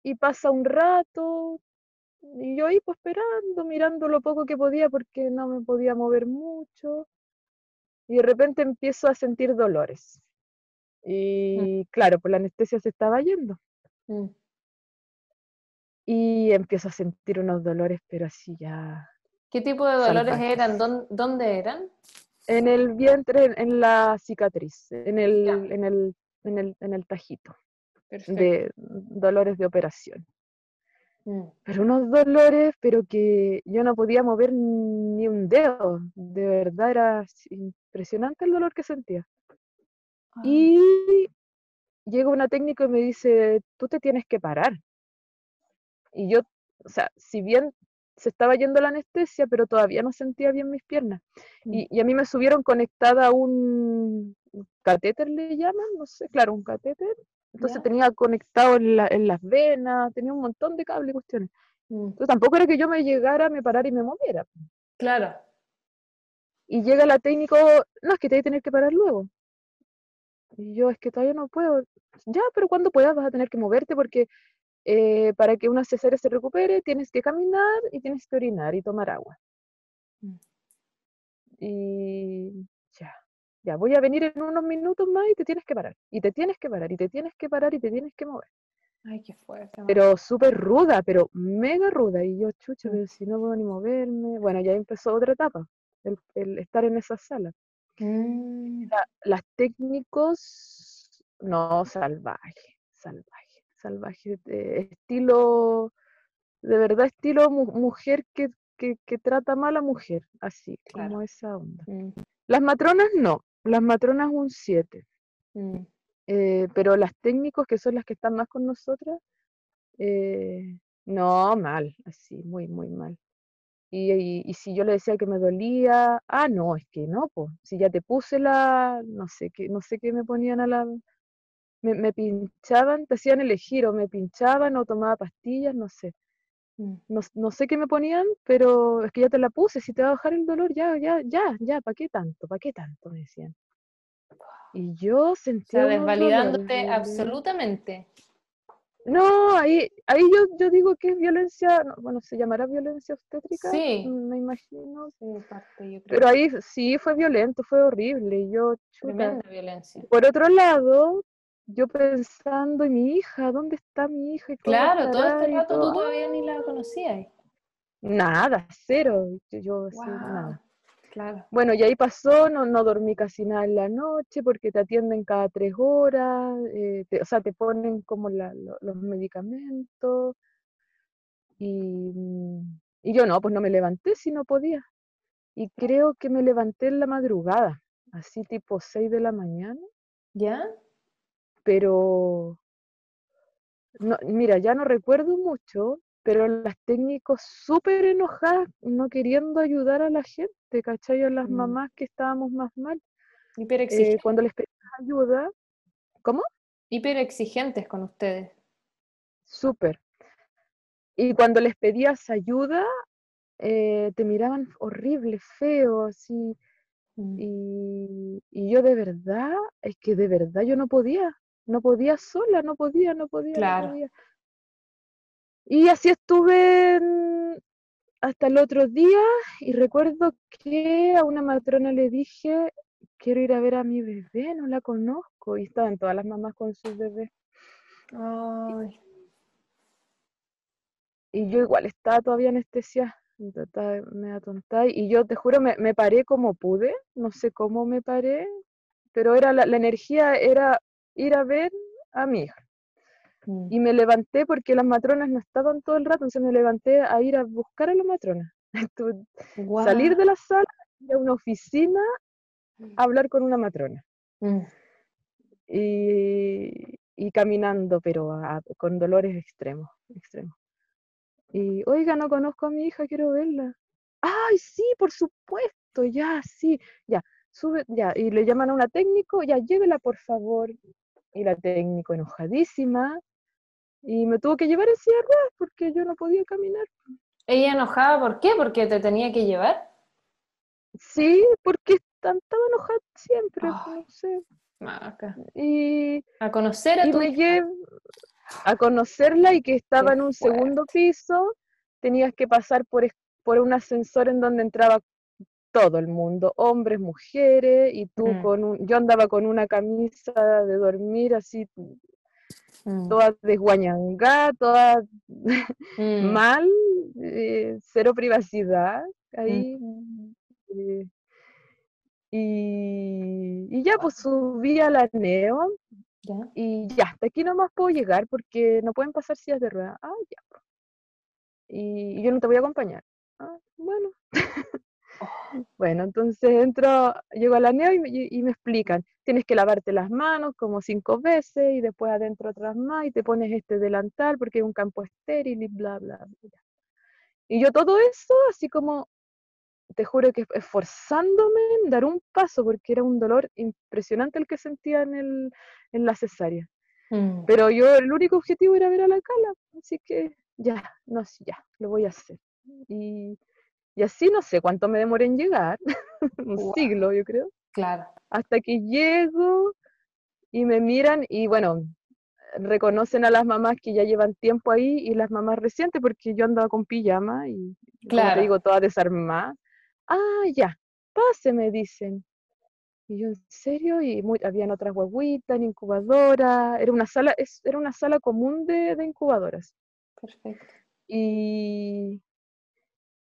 Speaker 2: y pasa un rato, y yo ahí pues esperando, mirando lo poco que podía porque no me podía mover mucho. Y de repente empiezo a sentir dolores. Mm. Y claro, pues la anestesia se estaba yendo. Mm. Y empiezo a sentir unos dolores, pero así ya.
Speaker 1: ¿Qué tipo de dolores eran? ¿Dónde, eran?
Speaker 2: En el vientre, en, la cicatriz, en el, en el, en el, en el tajito. De dolores de operación. Mm. Pero unos dolores, pero que yo no podía mover ni un dedo. De verdad era impresionante el dolor que sentía. Ah. Y, llega una técnica y me dice, tú te tienes que parar. Y yo, o sea, si bien se estaba yendo la anestesia, pero todavía no sentía bien mis piernas. Mm. Y, a mí me subieron conectada a un catéter, le llaman, no sé, claro, un catéter. Entonces tenía conectado en, las venas, tenía un montón de cables y cuestiones. Mm. Entonces tampoco era que yo me llegara, me parara y me moviera.
Speaker 1: Claro.
Speaker 2: Y llega la técnico, no, es que te hay que tener que parar luego. Y yo, es que todavía no puedo. Ya, pero cuando puedas vas a tener que moverte porque eh, para que una cesárea se recupere tienes que caminar y tienes que orinar y tomar agua. Mm. Y ya, ya, voy a venir en unos minutos más y te tienes que parar. Y te tienes que parar, y te tienes que parar, y te tienes que mover.
Speaker 1: Ay, qué fuerte.
Speaker 2: Pero súper ruda, pero mega ruda. Y yo, chucha, mm. pero si no puedo ni moverme. Bueno, ya empezó otra etapa, el, estar en esa sala. Mm. las técnicos, no, salvaje, salvaje salvaje, estilo, de verdad estilo mujer que, que, trata mal a mujer, así, como esa onda. Mm. Las matronas no, las matronas un 7. Mm. Eh, pero las técnicos, que son las que están más con nosotras, eh, no, mal, así, muy, muy mal. Y, y, si yo le decía que me dolía, ah, no, es que no, pues, si ya te puse la, no sé qué, no sé qué me ponían a la, me, pinchaban, te hacían elegir, o me pinchaban o tomaba pastillas, no sé. Mm. No, sé qué me ponían, pero es que ya te la puse, si te va a bajar el dolor, ya, ya, ya, ya, ¿para qué tanto? ¿Para qué tanto? Me decían. Y yo sentía...
Speaker 1: O desvalidándote absolutamente.
Speaker 2: No, ahí, ahí yo, yo digo que es violencia, bueno, se llamará violencia obstétrica,
Speaker 1: sí.
Speaker 2: me imagino. Pero ahí sí fue violento, fue horrible. yo,
Speaker 1: Tremenda violencia.
Speaker 2: Por otro lado, yo pensando en mi hija, ¿dónde está mi hija?
Speaker 1: Claro, todo este rato tú todavía ni la conocías.
Speaker 2: Nada, cero. Yo así, nada.
Speaker 1: Claro.
Speaker 2: Bueno, y ahí pasó, no, no dormí casi nada en la noche porque te atienden cada tres horas, eh, o sea, te ponen como los medicamentos. Y, y yo no, pues no me levanté si no podía. Y creo que me levanté en la madrugada, así tipo seis de la mañana.
Speaker 1: ¿Ya?
Speaker 2: Pero no, mira, ya no recuerdo mucho, pero las técnicos súper enojadas, no queriendo ayudar a la gente, ¿cachai? A las mm. mamás que estábamos más mal. Eh, cuando les pedías ayuda, ¿cómo?
Speaker 1: Hiperexigentes con ustedes.
Speaker 2: Súper. Y cuando les pedías ayuda, eh, te miraban horrible, feo, así. Mm. Y, y, yo de verdad, es que de verdad yo no podía no podía sola, no podía, no podía, no podía. Y así estuve hasta el otro día y recuerdo que a una matrona le dije, quiero ir a ver a mi bebé, no la conozco. Y estaban todas las mamás con sus bebés. Y yo igual estaba todavía anestesia, me atontaba. Y yo te juro, me, me, paré como pude, no sé cómo me paré, pero era la, la energía era ir a ver a mi hija. Mm. Y me levanté porque las matronas no estaban todo el rato, entonces me levanté a ir a buscar a las matronas. Salir de la sala, ir a una oficina, mm. a hablar con una matrona. Mm. Y, y, caminando, pero con dolores extremos, extremos. Y, oiga, no conozco a mi hija, quiero verla. Ay, sí, por supuesto, ya, sí, ya, sube, ya. Y le llaman a una técnico, ya, llévela, por favor y la técnico enojadísima y me tuvo que llevar en silla porque yo no podía caminar.
Speaker 1: ¿Ella enojada por qué? ¿Porque te tenía que llevar?
Speaker 2: Sí, porque estaba enojada siempre, no sé. Y
Speaker 1: a conocer a
Speaker 2: y me a conocerla y que estaba en un segundo piso, tenías que pasar por, por un ascensor en donde entraba todo el mundo, hombres, mujeres, y tú mm. con un, yo andaba con una camisa de dormir así, mm. toda desguañangada, toda mm. mal, eh, cero privacidad, ahí. Eh, y, ya, pues subí a la neo, y ya, hasta aquí no más puedo llegar porque no pueden pasar sillas de ruedas. Ah, ya. Y, yo no te voy a acompañar. Ah, bueno. Bueno, entonces entro, llego a la neo y, me explican, tienes que lavarte las manos como cinco veces y después adentro otras más y te pones este delantal porque es un campo estéril y bla, bla, bla. Y yo todo eso así como, te juro que esforzándome en dar un paso porque era un dolor impresionante el que sentía en, el, en la cesárea. Mm. Pero yo el único objetivo era ver a la cala, así que ya, no, ya, lo voy a hacer. Y y así no sé cuánto me demoré en llegar, un siglo yo creo.
Speaker 1: Claro.
Speaker 2: Hasta que llego y me miran y bueno, reconocen a las mamás que ya llevan tiempo ahí y las mamás recientes porque yo andaba con pijama y claro. te digo, toda desarmada. Ah, ya, pase, me dicen. Y yo, ¿en serio? Y muy, habían otras guaguitas en incubadora. Era una sala, es, era una sala común de, de incubadoras.
Speaker 1: Perfecto.
Speaker 2: Y,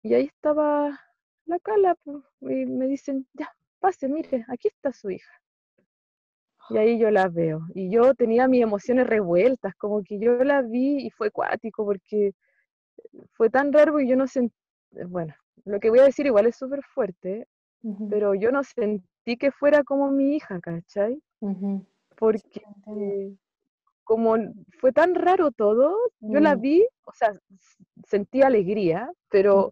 Speaker 2: y ahí estaba la cala, y me dicen, ya, pase, mire, aquí está su hija. Y ahí yo la veo. Y yo tenía mis emociones revueltas, como que yo la vi y fue cuático, porque fue tan raro y yo no sentí, bueno, lo que voy a decir igual es súper fuerte, pero yo no sentí que fuera como mi hija, ¿cachai? Porque como fue tan raro todo, yo la mm. vi, o sea, sentí alegría, pero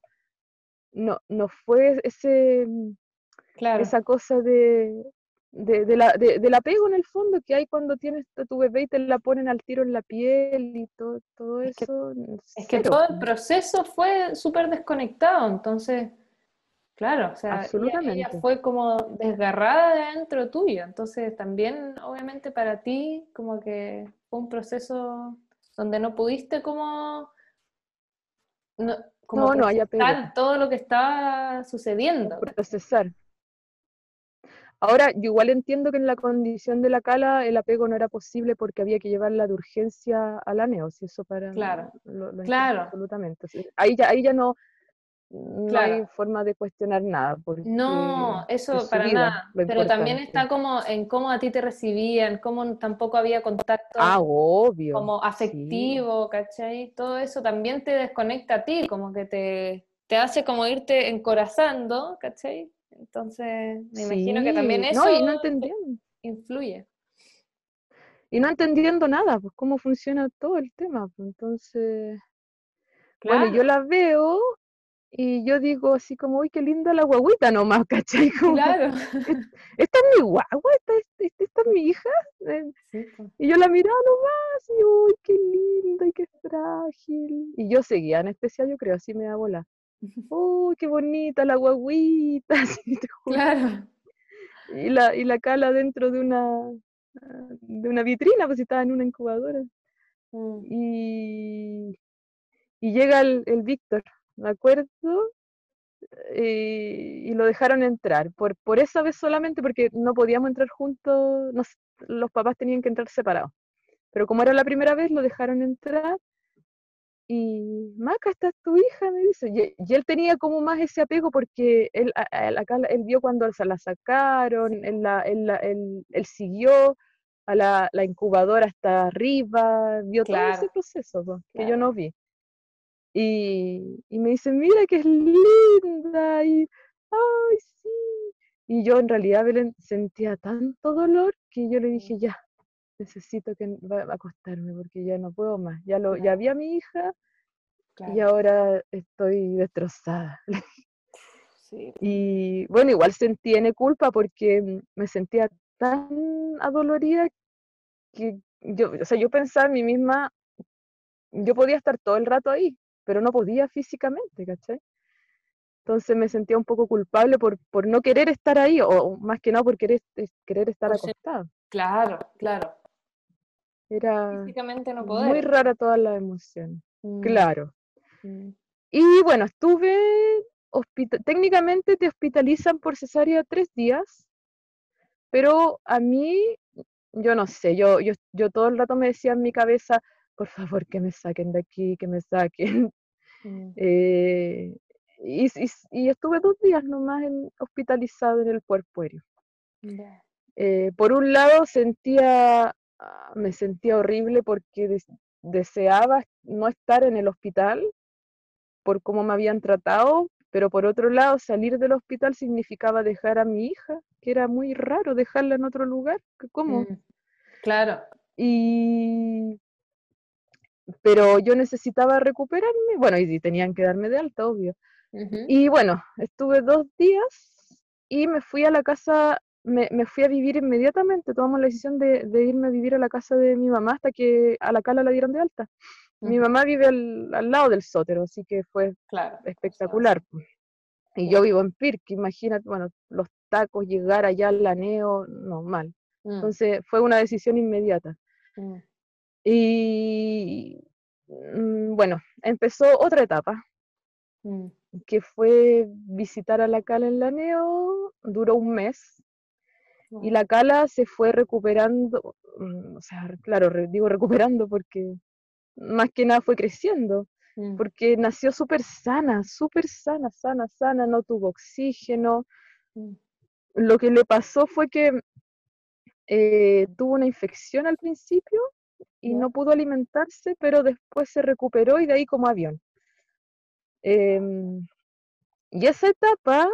Speaker 2: no, no fue ese, mm, esa cosa de, de, la, del apego en el fondo que hay cuando tienes a tu bebé y te la ponen al tiro en la piel y todo, todo eso.
Speaker 1: es que todo el proceso fue súper desconectado, entonces, claro, o sea, Ella, fue como desgarrada de dentro tuyo, entonces también obviamente para ti como que fue un proceso donde no pudiste como... No, como no, no hay todo lo que estaba sucediendo.
Speaker 2: Procesar. Ahora, yo igual entiendo que en la condición de la cala el apego no era posible porque había que llevarla de urgencia a la neo, si eso para...
Speaker 1: Claro, claro.
Speaker 2: Absolutamente. Ahí ya, ahí ya no, no hay forma de cuestionar nada.
Speaker 1: no, eso para nada. Pero también está como en cómo a ti te recibían, cómo tampoco había contacto
Speaker 2: ah, obvio,
Speaker 1: como afectivo, ¿cachai? Todo eso también te desconecta a ti, como que te, te hace como irte encorazando, ¿cachai? Entonces, me imagino que también eso
Speaker 2: no,
Speaker 1: influye.
Speaker 2: Y no entendiendo nada, pues cómo funciona todo el tema. Pues, entonces, bueno, yo la veo y yo digo así como, uy, qué linda la guaguita nomás, ¿cachai?
Speaker 1: claro.
Speaker 2: Esta es mi guagua, esta, es mi hija. Eh, y yo la miraba nomás, y uy, qué linda y qué frágil. Y yo seguía anestesia, yo creo, así me da bola. Uy, qué bonita la guaguita, así te juro.
Speaker 1: Claro.
Speaker 2: Y la, y la cala dentro de una, de una vitrina, pues estaba en una incubadora. Mm. Y, y llega el, el Víctor me acuerdo, eh, y, lo dejaron entrar, por, por esa vez solamente porque no podíamos entrar juntos, los papás tenían que entrar separados. Pero como era la primera vez, lo dejaron entrar y Maca, esta es tu hija, me dice. Y, él tenía como más ese apego porque él, acá, él vio cuando se la sacaron, él, la, él, él, siguió a la, la, incubadora hasta arriba, vio todo ese proceso que yo no vi. Y, me dice, mira que es linda, y, ay, sí. Y yo en realidad Belén sentía tanto dolor que yo le dije, ya, necesito que acostarme porque ya no puedo más. Ya, lo, ya vi a mi hija y ahora estoy destrozada. Y bueno, igual sentí en culpa porque me sentía tan adolorida que yo, o sea, yo pensaba en mí misma, yo podía estar todo el rato ahí, pero no podía físicamente, ¿cachai? Entonces me sentía un poco culpable por, por no querer estar ahí, o más que no por querer, querer estar acostada.
Speaker 1: Claro, claro.
Speaker 2: Era
Speaker 1: físicamente no
Speaker 2: poder. muy rara toda la emoción. Mm. Claro. Mm. Y bueno, estuve, técnicamente te hospitalizan por cesárea tres días, pero a mí, yo no sé, yo, yo, yo todo el rato me decía en mi cabeza, por favor que me saquen de aquí, que me saquen. Mm. Eh, y, y, estuve dos días nomás en, hospitalizado en el cuerpo aéreo. Eh, por un lado sentía, ah, me sentía horrible porque deseaba no estar en el hospital por cómo me habían tratado, Pero por otro lado, salir del hospital significaba dejar a mi hija, que era muy raro dejarla en otro lugar. ¿Cómo? Mm,
Speaker 1: claro.
Speaker 2: Y pero yo necesitaba recuperarme, bueno, y tenían que darme de alta, obvio. Y bueno, estuve dos días y me fui a la casa, me, fui a vivir inmediatamente, tomamos la decisión de, irme a vivir a la casa de mi mamá hasta que a la cala la dieron de alta. Mi mamá vive al, lado del sótero, así que fue espectacular. Y yo vivo en Pirque, imagínate, bueno, los tacos, llegar allá al laneo, no, mal. Mm. Entonces fue una decisión inmediata. Y mm, bueno, empezó otra etapa, mm. que fue visitar a la Cala en Laneo, duró un mes, y la Cala se fue recuperando, mm, o sea, claro, digo recuperando porque más que nada fue creciendo, porque nació súper sana, súper sana, sana, sana, no tuvo oxígeno. Lo que le pasó fue que eh, tuvo una infección al principio y no pudo alimentarse, pero después se recuperó y de ahí como avión. Em, y esa etapa,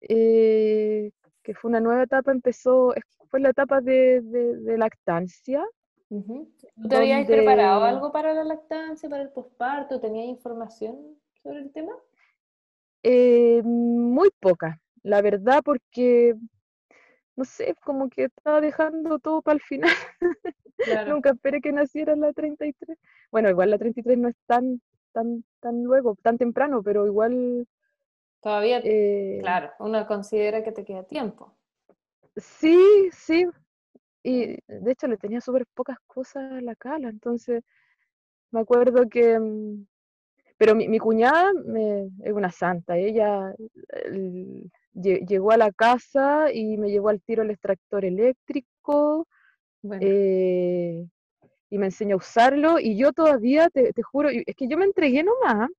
Speaker 2: eh, que fue una nueva etapa, empezó, fue la etapa de, lactancia.
Speaker 1: ¿Te habías preparado algo para la lactancia, para el posparto? ¿Tenías información sobre el tema?
Speaker 2: Eh, muy poca, la verdad, porque no sé, como que estaba dejando todo para el final. Nunca esperé que naciera la 33. Bueno, igual la 33 no es tan, tan, tan luego, tan temprano, pero igual...
Speaker 1: Todavía, eh, claro, uno considera que te queda tiempo.
Speaker 2: Sí, sí. Y de hecho le tenía súper pocas cosas a la cala, entonces me acuerdo que... Mm, pero mi, mi cuñada es una santa, ella llegó a la casa y me llevó al tiro el extractor eléctrico eh, y me enseñó a usarlo y yo todavía, te, juro, es que yo me entregué nomás,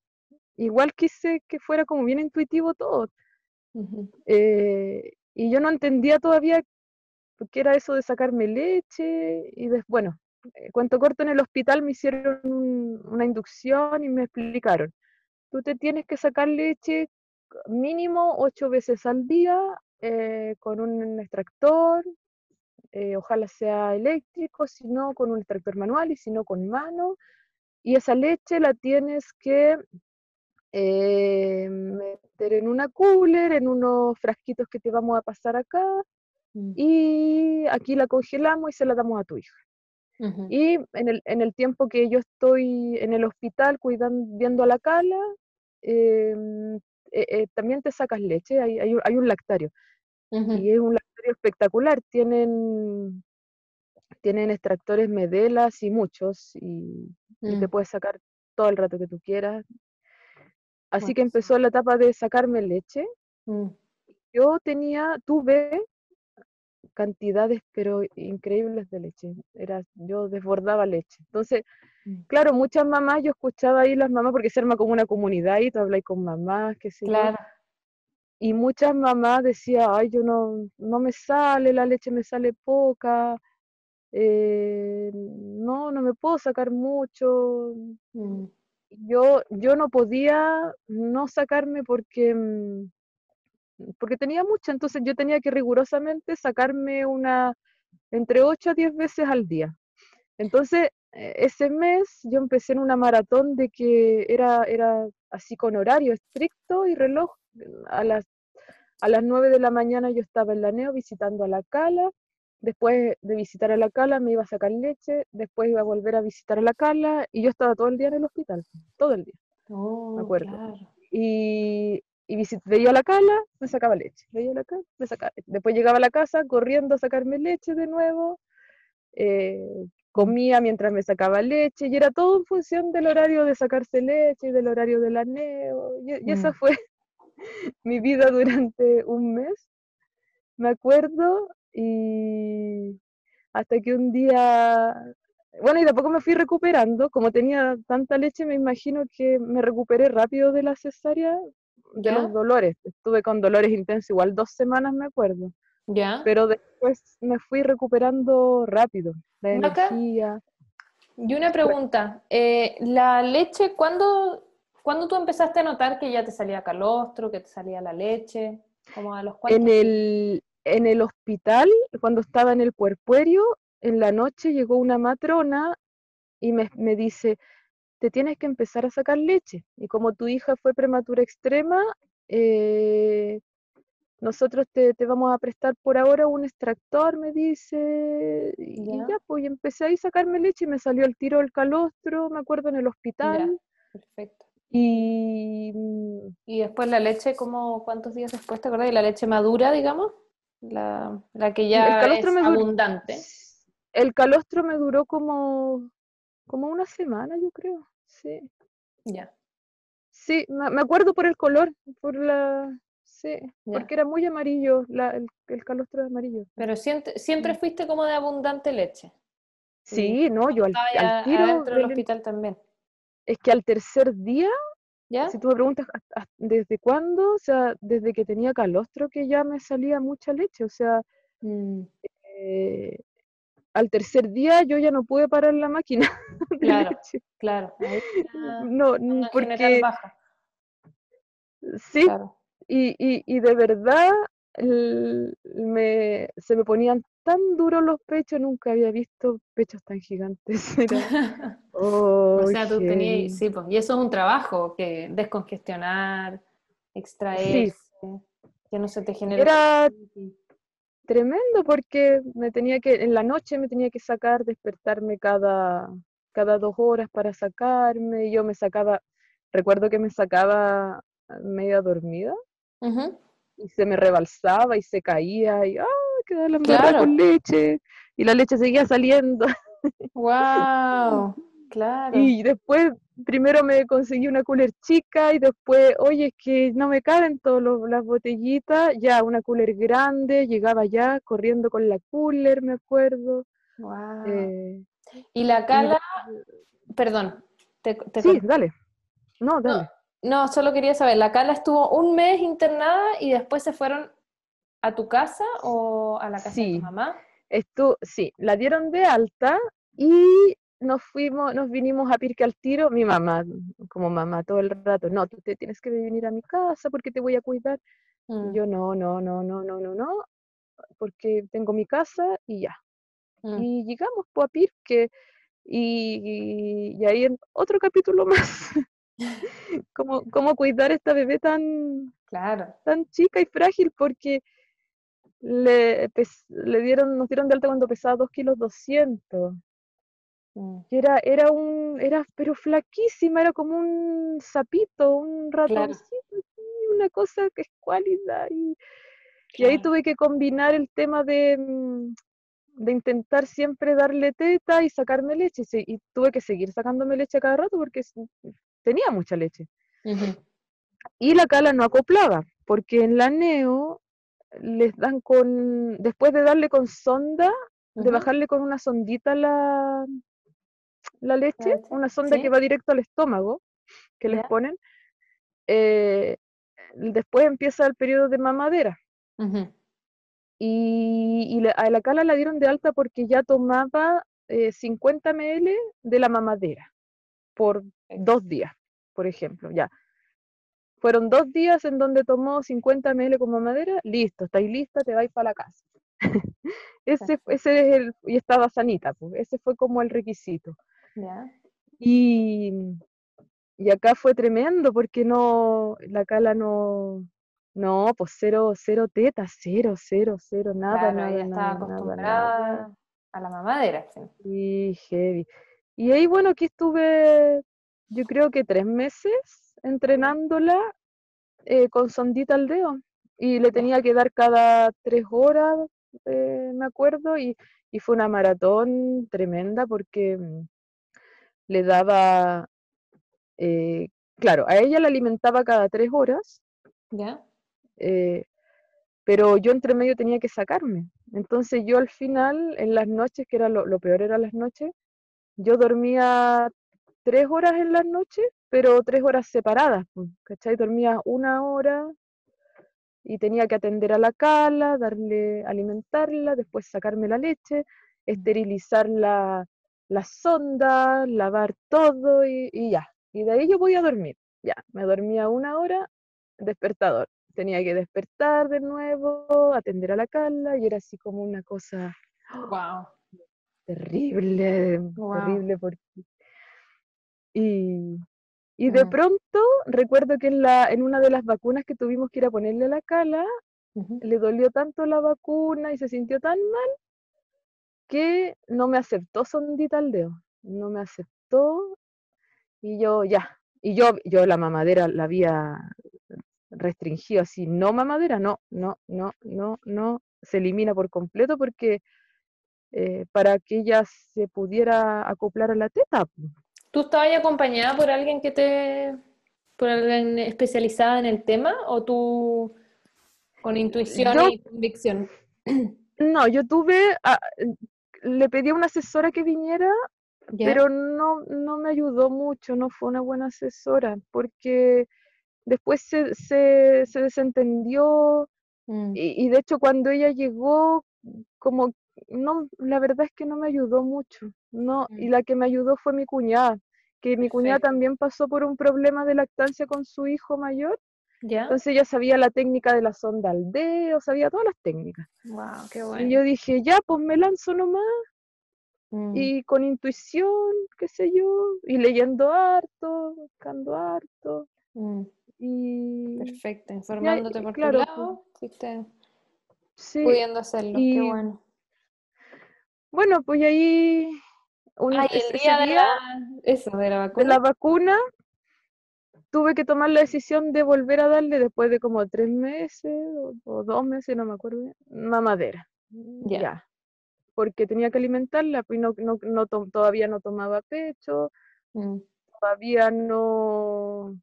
Speaker 2: igual quise que fuera como bien intuitivo todo. Eh, y yo no entendía todavía qué era eso de sacarme leche y después, bueno, eh, cuento corto en el hospital me hicieron una inducción y me explicaron, tú te tienes que sacar leche mínimo ocho veces al día eh, con un extractor, eh, ojalá sea eléctrico, si no con un extractor manual y si no con mano. Y esa leche la tienes que eh, meter en una cooler, en unos frasquitos que te vamos a pasar acá, mm. y aquí la congelamos y se la damos a tu hija. Y en el, en el, tiempo que yo estoy en el hospital cuidando, viendo a la cala, em, eh, eh, también te sacas leche, hay, hay, hay un lactario. Y es un lactario espectacular, tienen, tienen extractores medelas y muchos, y, te mm. puedes sacar todo el rato que tú quieras. Así que empezó la etapa de sacarme leche. Mm. Yo tenía, tuve cantidades pero increíbles de leche. Era, yo desbordaba leche. Entonces. Claro, muchas mamás, yo escuchaba ahí las mamás, porque se arma como una comunidad y tú hablas con mamás, que sé claro. Y muchas mamás decían, ay, yo no, no me sale, la leche me sale poca, eh, no, no me puedo sacar mucho. Mm. Yo, yo no podía no sacarme porque, mm, porque tenía mucha, entonces yo tenía que rigurosamente sacarme una entre 8 a 10 veces al día. Entonces, ese mes yo empecé en una maratón de que era, era así con horario estricto y reloj. A las, a las 9 de la mañana yo estaba en la NEO visitando a la Cala. Después de visitar a la Cala me iba a sacar leche. Después iba a volver a visitar a la Cala. Y yo estaba todo el día en el hospital. Todo el día. Oh, me acuerdo. Y, y veía a la Cala, me sacaba leche. Veía la Cala, me sacaba Después llegaba a la casa corriendo a sacarme leche de nuevo. Eh, comía mientras me sacaba leche y era todo en función del horario de sacarse leche y del horario del aneo. Y, esa mm. fue mi vida durante un mes, me acuerdo, y hasta que un día, bueno, y de poco me fui recuperando, como tenía tanta leche, me imagino que me recuperé rápido de la cesárea, de los dolores. Estuve con dolores intensos, igual dos semanas me acuerdo.
Speaker 1: Ya.
Speaker 2: Pero después me fui recuperando rápido la energía.
Speaker 1: Y una pregunta, eh, ¿la leche cuándo, ¿Cuándo tú empezaste a notar que ya te salía calostro, que te salía la leche? Como a los
Speaker 2: en el, en el hospital, cuando estaba en el puerpuerio, en la noche llegó una matrona y me, me dice, te tienes que empezar a sacar leche. Y como tu hija fue prematura extrema, eh, nosotros te, vamos a prestar por ahora un extractor, me dice, y ya, pues empecé a sacarme leche y me salió el tiro del calostro, me acuerdo, en el hospital.
Speaker 1: perfecto.
Speaker 2: Y, mm,
Speaker 1: y después la leche, como ¿cuántos días después te acuerdas? Y la leche madura, digamos, la, que ya es abundante.
Speaker 2: El calostro me duró como, como una semana, yo creo, sí.
Speaker 1: Ya.
Speaker 2: Sí, me acuerdo por el color, por la, Sí, porque era muy amarillo, el, el, calostro amarillo.
Speaker 1: Pero siempre, siempre fuiste como de abundante leche.
Speaker 2: Sí, no, yo al, al
Speaker 1: tiro. del hospital también.
Speaker 2: Es que al tercer día, ¿Ya? si tú me preguntas desde cuándo, o sea, desde que tenía calostro que ya me salía mucha leche, o sea, mm. eh, al tercer día yo ya no pude parar la máquina.
Speaker 1: Claro, claro.
Speaker 2: no, porque. Baja. Sí, y, y, de verdad me, se me ponían tan duros los pechos, nunca había visto pechos tan gigantes.
Speaker 1: o sea, tú tenías, sí, pues, y eso es un trabajo, que descongestionar, extraer, que no se te genere.
Speaker 2: Era tremendo porque me tenía que, en la noche me tenía que sacar, despertarme cada, cada dos horas para sacarme, y yo me sacaba, recuerdo que me sacaba media dormida, y se me rebalsaba y se caía y ¡ah! quedaba la claro. con leche y la leche seguía saliendo.
Speaker 1: ¡Wow! Claro.
Speaker 2: Y después, primero me conseguí una cooler chica y después, oye, es que no me caben todas las botellitas, ya una cooler grande, llegaba ya corriendo con la cooler, me acuerdo.
Speaker 1: Wow. Eh, y la cala, perdón,
Speaker 2: te, Sí, dale. No, dale.
Speaker 1: No, solo quería saber, ¿la Cala estuvo un mes internada y después se fueron a tu casa o a la casa de tu mamá?
Speaker 2: Estuvo, sí, la dieron de alta y nos fuimos, nos vinimos a Pirque al tiro, mi mamá, como mamá todo el rato, no, tú te tienes que venir a mi casa porque te voy a cuidar. Mm. Yo no, no, no, no, no, no, no, porque tengo mi casa y ya. Mm. Y llegamos pues, a Pirque y, y, ahí en otro capítulo más ¿Cómo, ¿Cómo, cuidar a esta bebé tan,
Speaker 1: claro.
Speaker 2: tan chica y frágil? Porque le, le dieron, nos dieron de alta cuando pesaba 2 kilos 200. Mm. era, era un, era pero flaquísima, era como un sapito, un ratoncito, una cosa que es cualidad. Y, y ahí tuve que combinar el tema de, mm, de intentar siempre darle teta y sacarme leche. Y, y, tuve que seguir sacándome leche cada rato porque tenía mucha leche. Y la cala no acoplaba, porque en la neo les dan con, después de darle con sonda, de bajarle con una sondita la, la leche, una sonda que va directo al estómago, que les ponen, eh, después empieza el periodo de mamadera. Y, a la cala la dieron de alta porque ya tomaba 50 eh, ml de la mamadera por dos días, por ejemplo, ya. Fueron dos días en donde tomó 50 ml como madera, listo, estáis lista, te vais para la casa. ese, ese es el, y estaba sanita, pues, ese fue como el requisito. Y, y acá fue tremendo porque no, la cala no, no, pues cero, cero teta, cero, cero, cero, nada, nada,
Speaker 1: ella estaba acostumbrada a la mamadera.
Speaker 2: Sí. heavy. Y ahí, bueno, aquí estuve yo creo que tres meses entrenándola eh, con sondita al dedo y le tenía que dar cada tres horas, eh, me acuerdo, y, fue una maratón tremenda porque mm, le daba, eh, claro, a ella la alimentaba cada tres horas,
Speaker 1: ¿Ya?
Speaker 2: pero yo entre medio tenía que sacarme. Entonces yo al final, en las noches, que era lo, lo peor era las noches, yo dormía tres horas en las noches, pero tres horas separadas, ¿cachai? Dormía una hora y tenía que atender a la cala, darle, alimentarla, después sacarme la leche, esterilizar la, la sonda, lavar todo y, ya. Y de ahí yo voy a dormir. ya, me dormía una hora, despertador. Tenía que despertar de nuevo, atender a la cala y era así como una cosa
Speaker 1: wow.
Speaker 2: Terrible, terrible porque... Y, y de pronto recuerdo que en, la, en una de las vacunas que tuvimos que ir a ponerle a la cala, le dolió tanto la vacuna y se sintió tan mal que no me aceptó sondita al dedo, no me aceptó y yo ya, y yo, yo la mamadera la había restringido así, no mamadera, no, no, no, no, no, se elimina por completo porque eh, para que ella se pudiera acoplar a la teta.
Speaker 1: ¿Tú estabas acompañada por alguien que te, por alguien especializada en el tema o tú con intuición y convicción?
Speaker 2: No, yo tuve, le pedí a una asesora que viniera, pero no, no me ayudó mucho, no fue una buena asesora, porque después se, se, desentendió mm. y, de hecho cuando ella llegó, como, no, la verdad es que no me ayudó mucho, no, y mm. la que me ayudó fue mi cuñada, que mi cuñada también pasó por un problema de lactancia con su hijo mayor entonces ella sabía la técnica de la sonda al dedo, sabía todas las técnicas.
Speaker 1: Wow, qué bueno.
Speaker 2: Y yo dije, ya, pues me lanzo nomás. Mm. Y con intuición, qué sé yo, y leyendo harto, buscando harto. Mm. Y...
Speaker 1: Perfecto, informándote por claro, tu lado, pues, sí, pudiendo hacerlo, qué bueno.
Speaker 2: Bueno, pues ahí...
Speaker 1: Un, el día, de, la, eso, de la vacuna.
Speaker 2: De la vacuna, tuve que tomar la decisión de volver a darle después de como tres meses o, dos meses, no me acuerdo, mamadera. Ya. Porque tenía que alimentarla, pues no, no, todavía no tomaba pecho, mm. todavía no,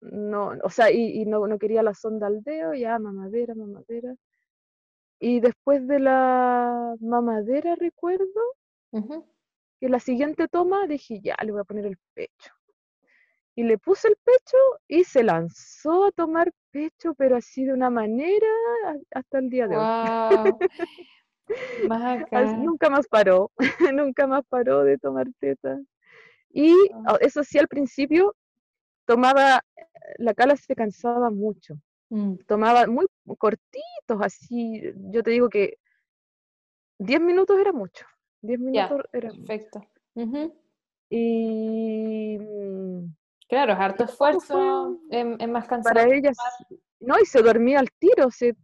Speaker 2: no, o sea, y, no, no, quería la sonda al dedo, ya mamadera, mamadera. Y después de la mamadera recuerdo que la siguiente toma dije, ya, le voy a poner el pecho y le puse el pecho y se lanzó a tomar pecho, pero así de una manera hasta el día de hoy. nunca más paró, nunca más paró de tomar teta. Y ah. eso sí, al principio tomaba, la cala se cansaba mucho. Mm. Tomaba muy cortitos, así, yo te digo que 10 minutos era mucho. 10 minutos era
Speaker 1: perfecto.
Speaker 2: Y mm,
Speaker 1: Claro, es harto esfuerzo, es, más cansado.
Speaker 2: Para ellas, no, y se dormía al tiro, se,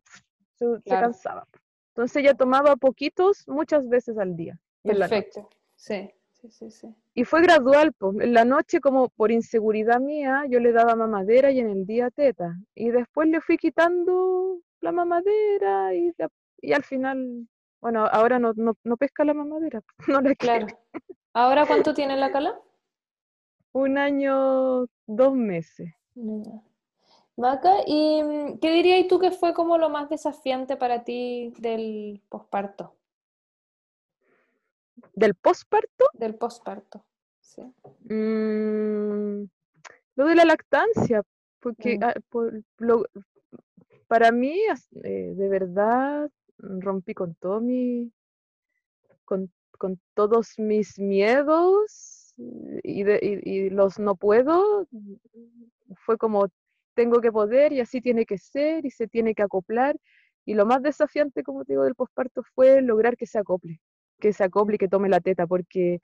Speaker 2: se, cansaba. Entonces ella tomaba poquitos muchas veces al día.
Speaker 1: Perfecto, sí, sí, sí, sí.
Speaker 2: Y fue gradual, pues. En la noche, como por inseguridad mía, yo le daba mamadera y en el día teta. Y después le fui quitando la mamadera y, y al final, bueno, ahora no, no, pesca la mamadera, no la
Speaker 1: Claro. ¿Ahora cuánto tiene la cala?
Speaker 2: Un año, dos meses.
Speaker 1: Maca, ¿y mm, qué dirías tú que fue como lo más desafiante para ti del posparto?
Speaker 2: ¿Del posparto?
Speaker 1: Del posparto, sí.
Speaker 2: Mm, lo de la lactancia, porque mm. ah, para mí, eh, de verdad, rompí con todo mi, con, con todos mis miedos y, los no puedo, fue como tengo que poder y así tiene que ser y se tiene que acoplar. Y lo más desafiante, como te digo, del posparto fue lograr que se acople, que se acople y que tome la teta, porque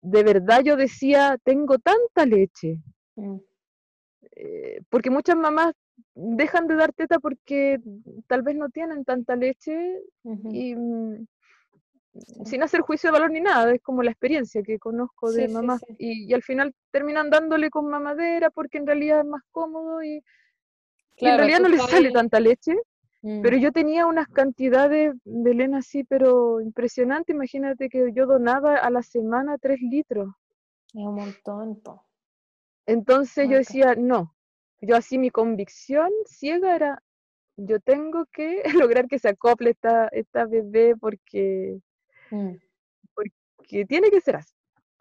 Speaker 2: de verdad yo decía, tengo tanta leche. Mm. Eh, porque muchas mamás dejan de dar teta porque tal vez no tienen tanta leche y, mm, sin hacer juicio de valor ni nada, es como la experiencia que conozco de mamá y, al final terminan dándole con mamadera porque en realidad es más cómodo y, en realidad no les sale tanta leche, pero mm. yo tenía unas cantidades de lena así, pero impresionante, imagínate que yo donaba a la semana tres litros.
Speaker 1: Es un montón,
Speaker 2: Entonces yo decía, no, yo así mi convicción ciega era, yo tengo que lograr que se acople esta, esta bebé porque Mm. Porque tiene que ser así.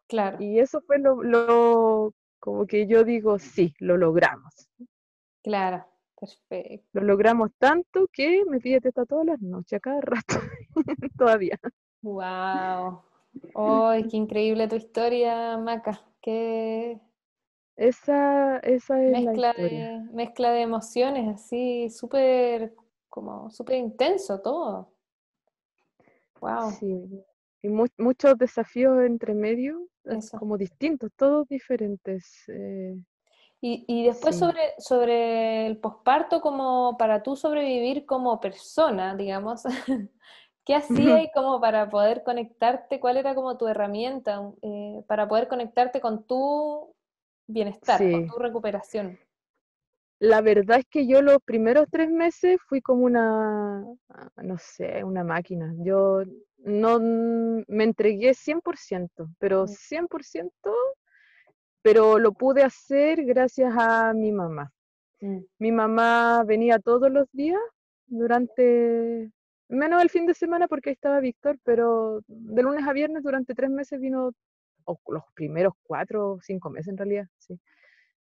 Speaker 1: Claro.
Speaker 2: Y eso fue lo, como que yo digo, sí, lo logramos.
Speaker 1: Claro, perfecto.
Speaker 2: Lo logramos tanto que me pide teta todas las noches, a cada rato, todavía.
Speaker 1: Wow. ¡Ay, qué increíble tu historia, Maca! Qué,
Speaker 2: Esa, esa es
Speaker 1: mezcla
Speaker 2: la historia.
Speaker 1: De, mezcla de emociones, así, súper, como, súper intenso todo.
Speaker 2: Wow. Sí, y muchos desafíos entre medio, como distintos, todos diferentes. Eh,
Speaker 1: y, después sobre, sobre el posparto, como para tú sobrevivir como persona, digamos, ¿qué hacías como para poder conectarte? ¿Cuál era como tu herramienta eh, para poder conectarte con tu bienestar, con tu recuperación?
Speaker 2: La verdad es que yo los primeros tres meses fui como una, no sé, una máquina. Yo no me entregué 100%, pero 100% pero lo pude hacer gracias a mi mamá. Mm. Mi mamá venía todos los días durante, menos el fin de semana porque ahí estaba Víctor, pero de lunes a viernes durante tres meses vino, o los primeros cuatro o cinco meses en realidad, sí.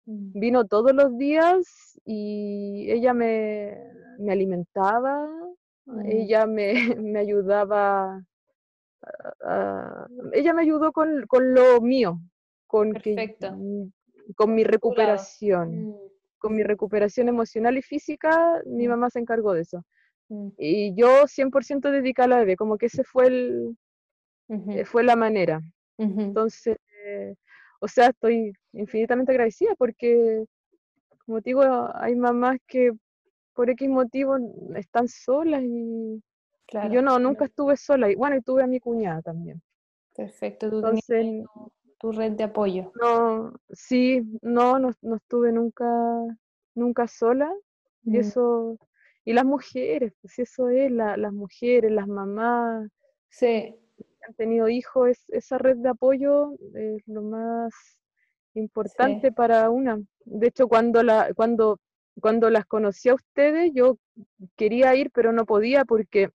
Speaker 2: Mm. Vino todos los días y ella me, alimentaba, mm. ella me, me ayudaba, ella me ayudó con, con, lo mío, con, mm, con mi recuperación. Mm. Con mi recuperación emocional y física, mi mm. mamá se encargó de eso. Y yo 100% dedica a la bebé, como que ese fue el, eh, fue la manera. Entonces, o sea, estoy infinitamente agradecida porque, como digo, hay mamás que por X motivo están solas y, yo no, nunca estuve sola. Y bueno, y tuve a mi cuñada también.
Speaker 1: Perfecto, tú Entonces, tu red de apoyo.
Speaker 2: No, sí, no, no, estuve nunca, nunca sola. Y mm. eso, y las mujeres, pues eso es, las mujeres, las mamás.
Speaker 1: Sí.
Speaker 2: han tenido hijos, es, esa red de apoyo es lo más importante para una. De hecho, cuando, la, cuando, cuando las conocí a ustedes, yo quería ir, pero no podía porque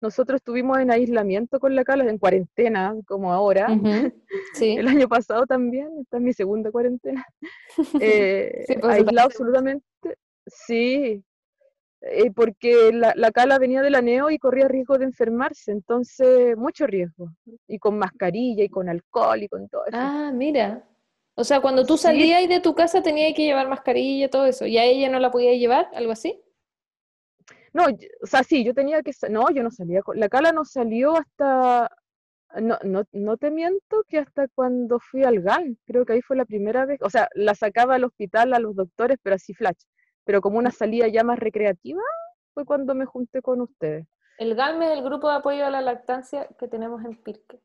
Speaker 2: nosotros estuvimos en aislamiento con la Cala, en cuarentena, como ahora. sí. El año pasado también, esta es mi segunda cuarentena. Eh, pues, aislado absolutamente, sí, eh, porque la, la, Cala venía de la NEO y corría riesgo de enfermarse, entonces mucho riesgo. Y con mascarilla y con alcohol y con todo eso.
Speaker 1: Ah, mira. O sea, cuando tú salías de tu casa tenías que llevar mascarilla y todo eso, y a ella no la podía llevar, algo así.
Speaker 2: No, o sea, sí, yo tenía que, no, yo no salía, la cala no salió hasta, no, no, no te miento que hasta cuando fui al GAL, creo que ahí fue la primera vez, o sea, la sacaba al hospital a los doctores, pero así flash, pero como una salida ya más recreativa, fue cuando me junté con ustedes.
Speaker 1: El GALM es el grupo de apoyo a la lactancia que tenemos en Pirque.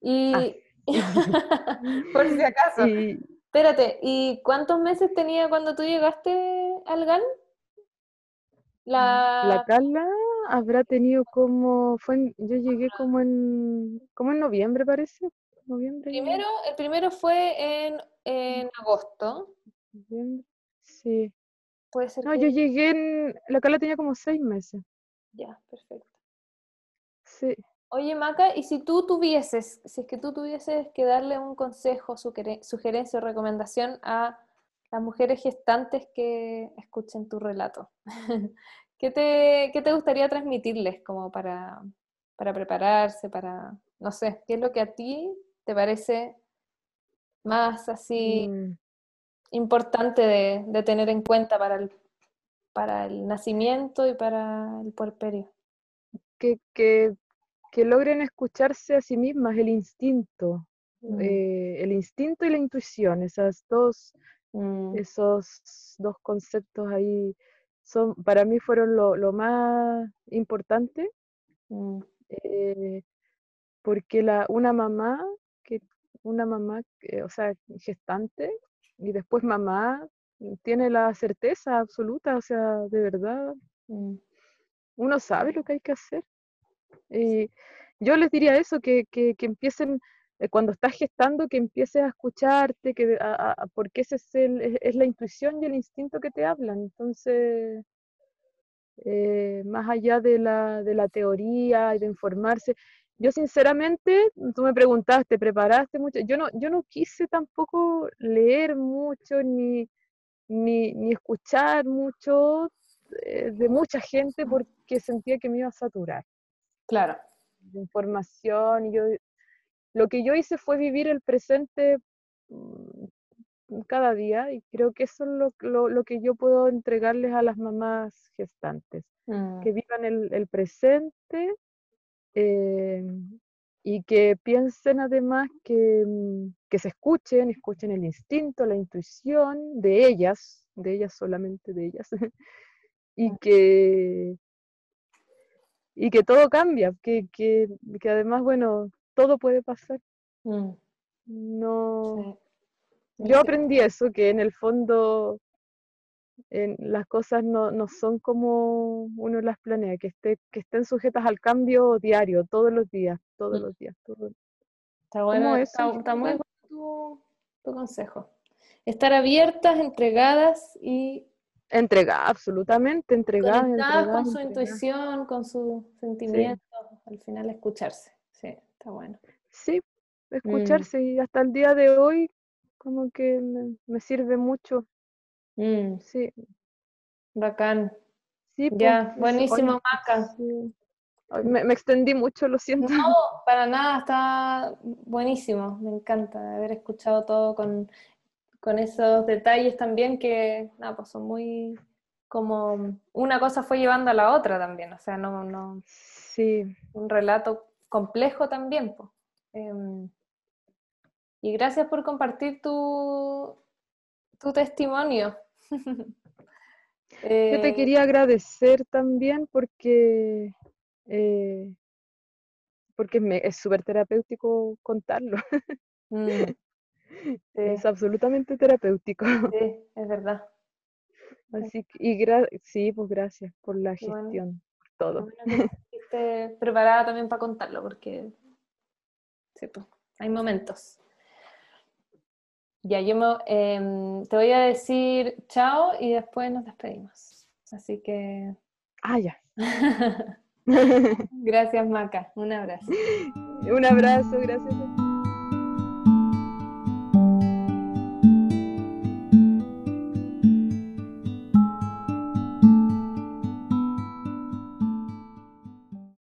Speaker 1: Y, ah. por si acaso, espérate, ¿y cuántos meses tenía cuando tú llegaste al GAL?
Speaker 2: La... Carla habrá tenido como, fue yo llegué como en, como en noviembre parece. Noviembre.
Speaker 1: Primero, el primero fue en, en agosto.
Speaker 2: Sí. Puede ser. No, yo llegué en, la Carla tenía como seis meses.
Speaker 1: Ya, perfecto.
Speaker 2: Sí.
Speaker 1: Oye, Maca, y si tú tuvieses, si es que tú tuvieses que darle un consejo, sugerencia o recomendación a las mujeres gestantes que escuchen tu relato. ¿Qué te, te gustaría transmitirles como para, para prepararse, para, no sé, qué es lo que a ti te parece más así mm. importante de, tener en cuenta para el, para el nacimiento y para el puerperio?
Speaker 2: Que, que, que logren escucharse a sí mismas, el instinto, mm. eh, el instinto y la intuición, esas dos Mm. Esos dos conceptos ahí son, para mí fueron lo, más importante, mm. eh, porque la, una mamá, que, una mamá, o sea, gestante, y después mamá, tiene la certeza absoluta, o sea, de verdad, mm. uno sabe lo que hay que hacer. Y yo les diría eso, que, que, que empiecen eh, cuando estás gestando, que empieces a escucharte, que, porque ese es, el, es, la intuición y el instinto que te hablan. Entonces, eh, más allá de la, de la teoría y de informarse, yo sinceramente, tú me preguntaste, ¿preparaste mucho? Yo no, yo no quise tampoco leer mucho ni, ni, ni escuchar mucho de, de, mucha gente porque sentía que me iba a saturar.
Speaker 1: Claro.
Speaker 2: De información, y yo lo que yo hice fue vivir el presente mm, cada día y creo que eso es lo, que yo puedo entregarles a las mamás gestantes, mm. que vivan el, presente eh, y que piensen además que, mm, que, se escuchen, escuchen el instinto, la intuición de ellas, de ellas solamente de ellas, y mm. que, y que todo cambia, que, que, además, bueno, todo puede pasar. No. Yo aprendí eso, que en el fondo en, las cosas no, son como uno las planea, que, esté, que estén sujetas al cambio diario, todos los días, todos mm. los días.
Speaker 1: Está bueno, está, muy bueno tu, consejo. Estar abiertas, entregadas y...
Speaker 2: Entregadas, absolutamente, entregadas.
Speaker 1: Entregadas con su intuición, con sus sentimientos, al final escucharse. Sí, está bueno.
Speaker 2: Sí, mm. escucharse y hasta el día de hoy como que me, sirve mucho.
Speaker 1: Mm. Sí. Bacán. Sí, ya, buenísimo, Maca.
Speaker 2: Me, extendí mucho, lo siento.
Speaker 1: No, para nada, está buenísimo. Me encanta haber escuchado todo con, con esos detalles también que, nada, pues son muy como una cosa fue llevando a la otra también, o sea, no, no.
Speaker 2: Sí.
Speaker 1: Un relato complejo también, pues. Y gracias por compartir tu, tu testimonio.
Speaker 2: Yo te eh, quería agradecer también porque, eh, porque es súper terapéutico contarlo. Mm, es absolutamente terapéutico.
Speaker 1: Sí, es verdad.
Speaker 2: Así que, y sí, pues gracias por la gestión, por todo.
Speaker 1: Bueno, preparada también para contarlo, porque sí, pues, hay momentos. Ya, yo me, em, te voy a decir chao y después nos despedimos. Así que...
Speaker 2: Ah, ya.
Speaker 1: gracias, Maca. Un abrazo.
Speaker 2: Un abrazo, gracias.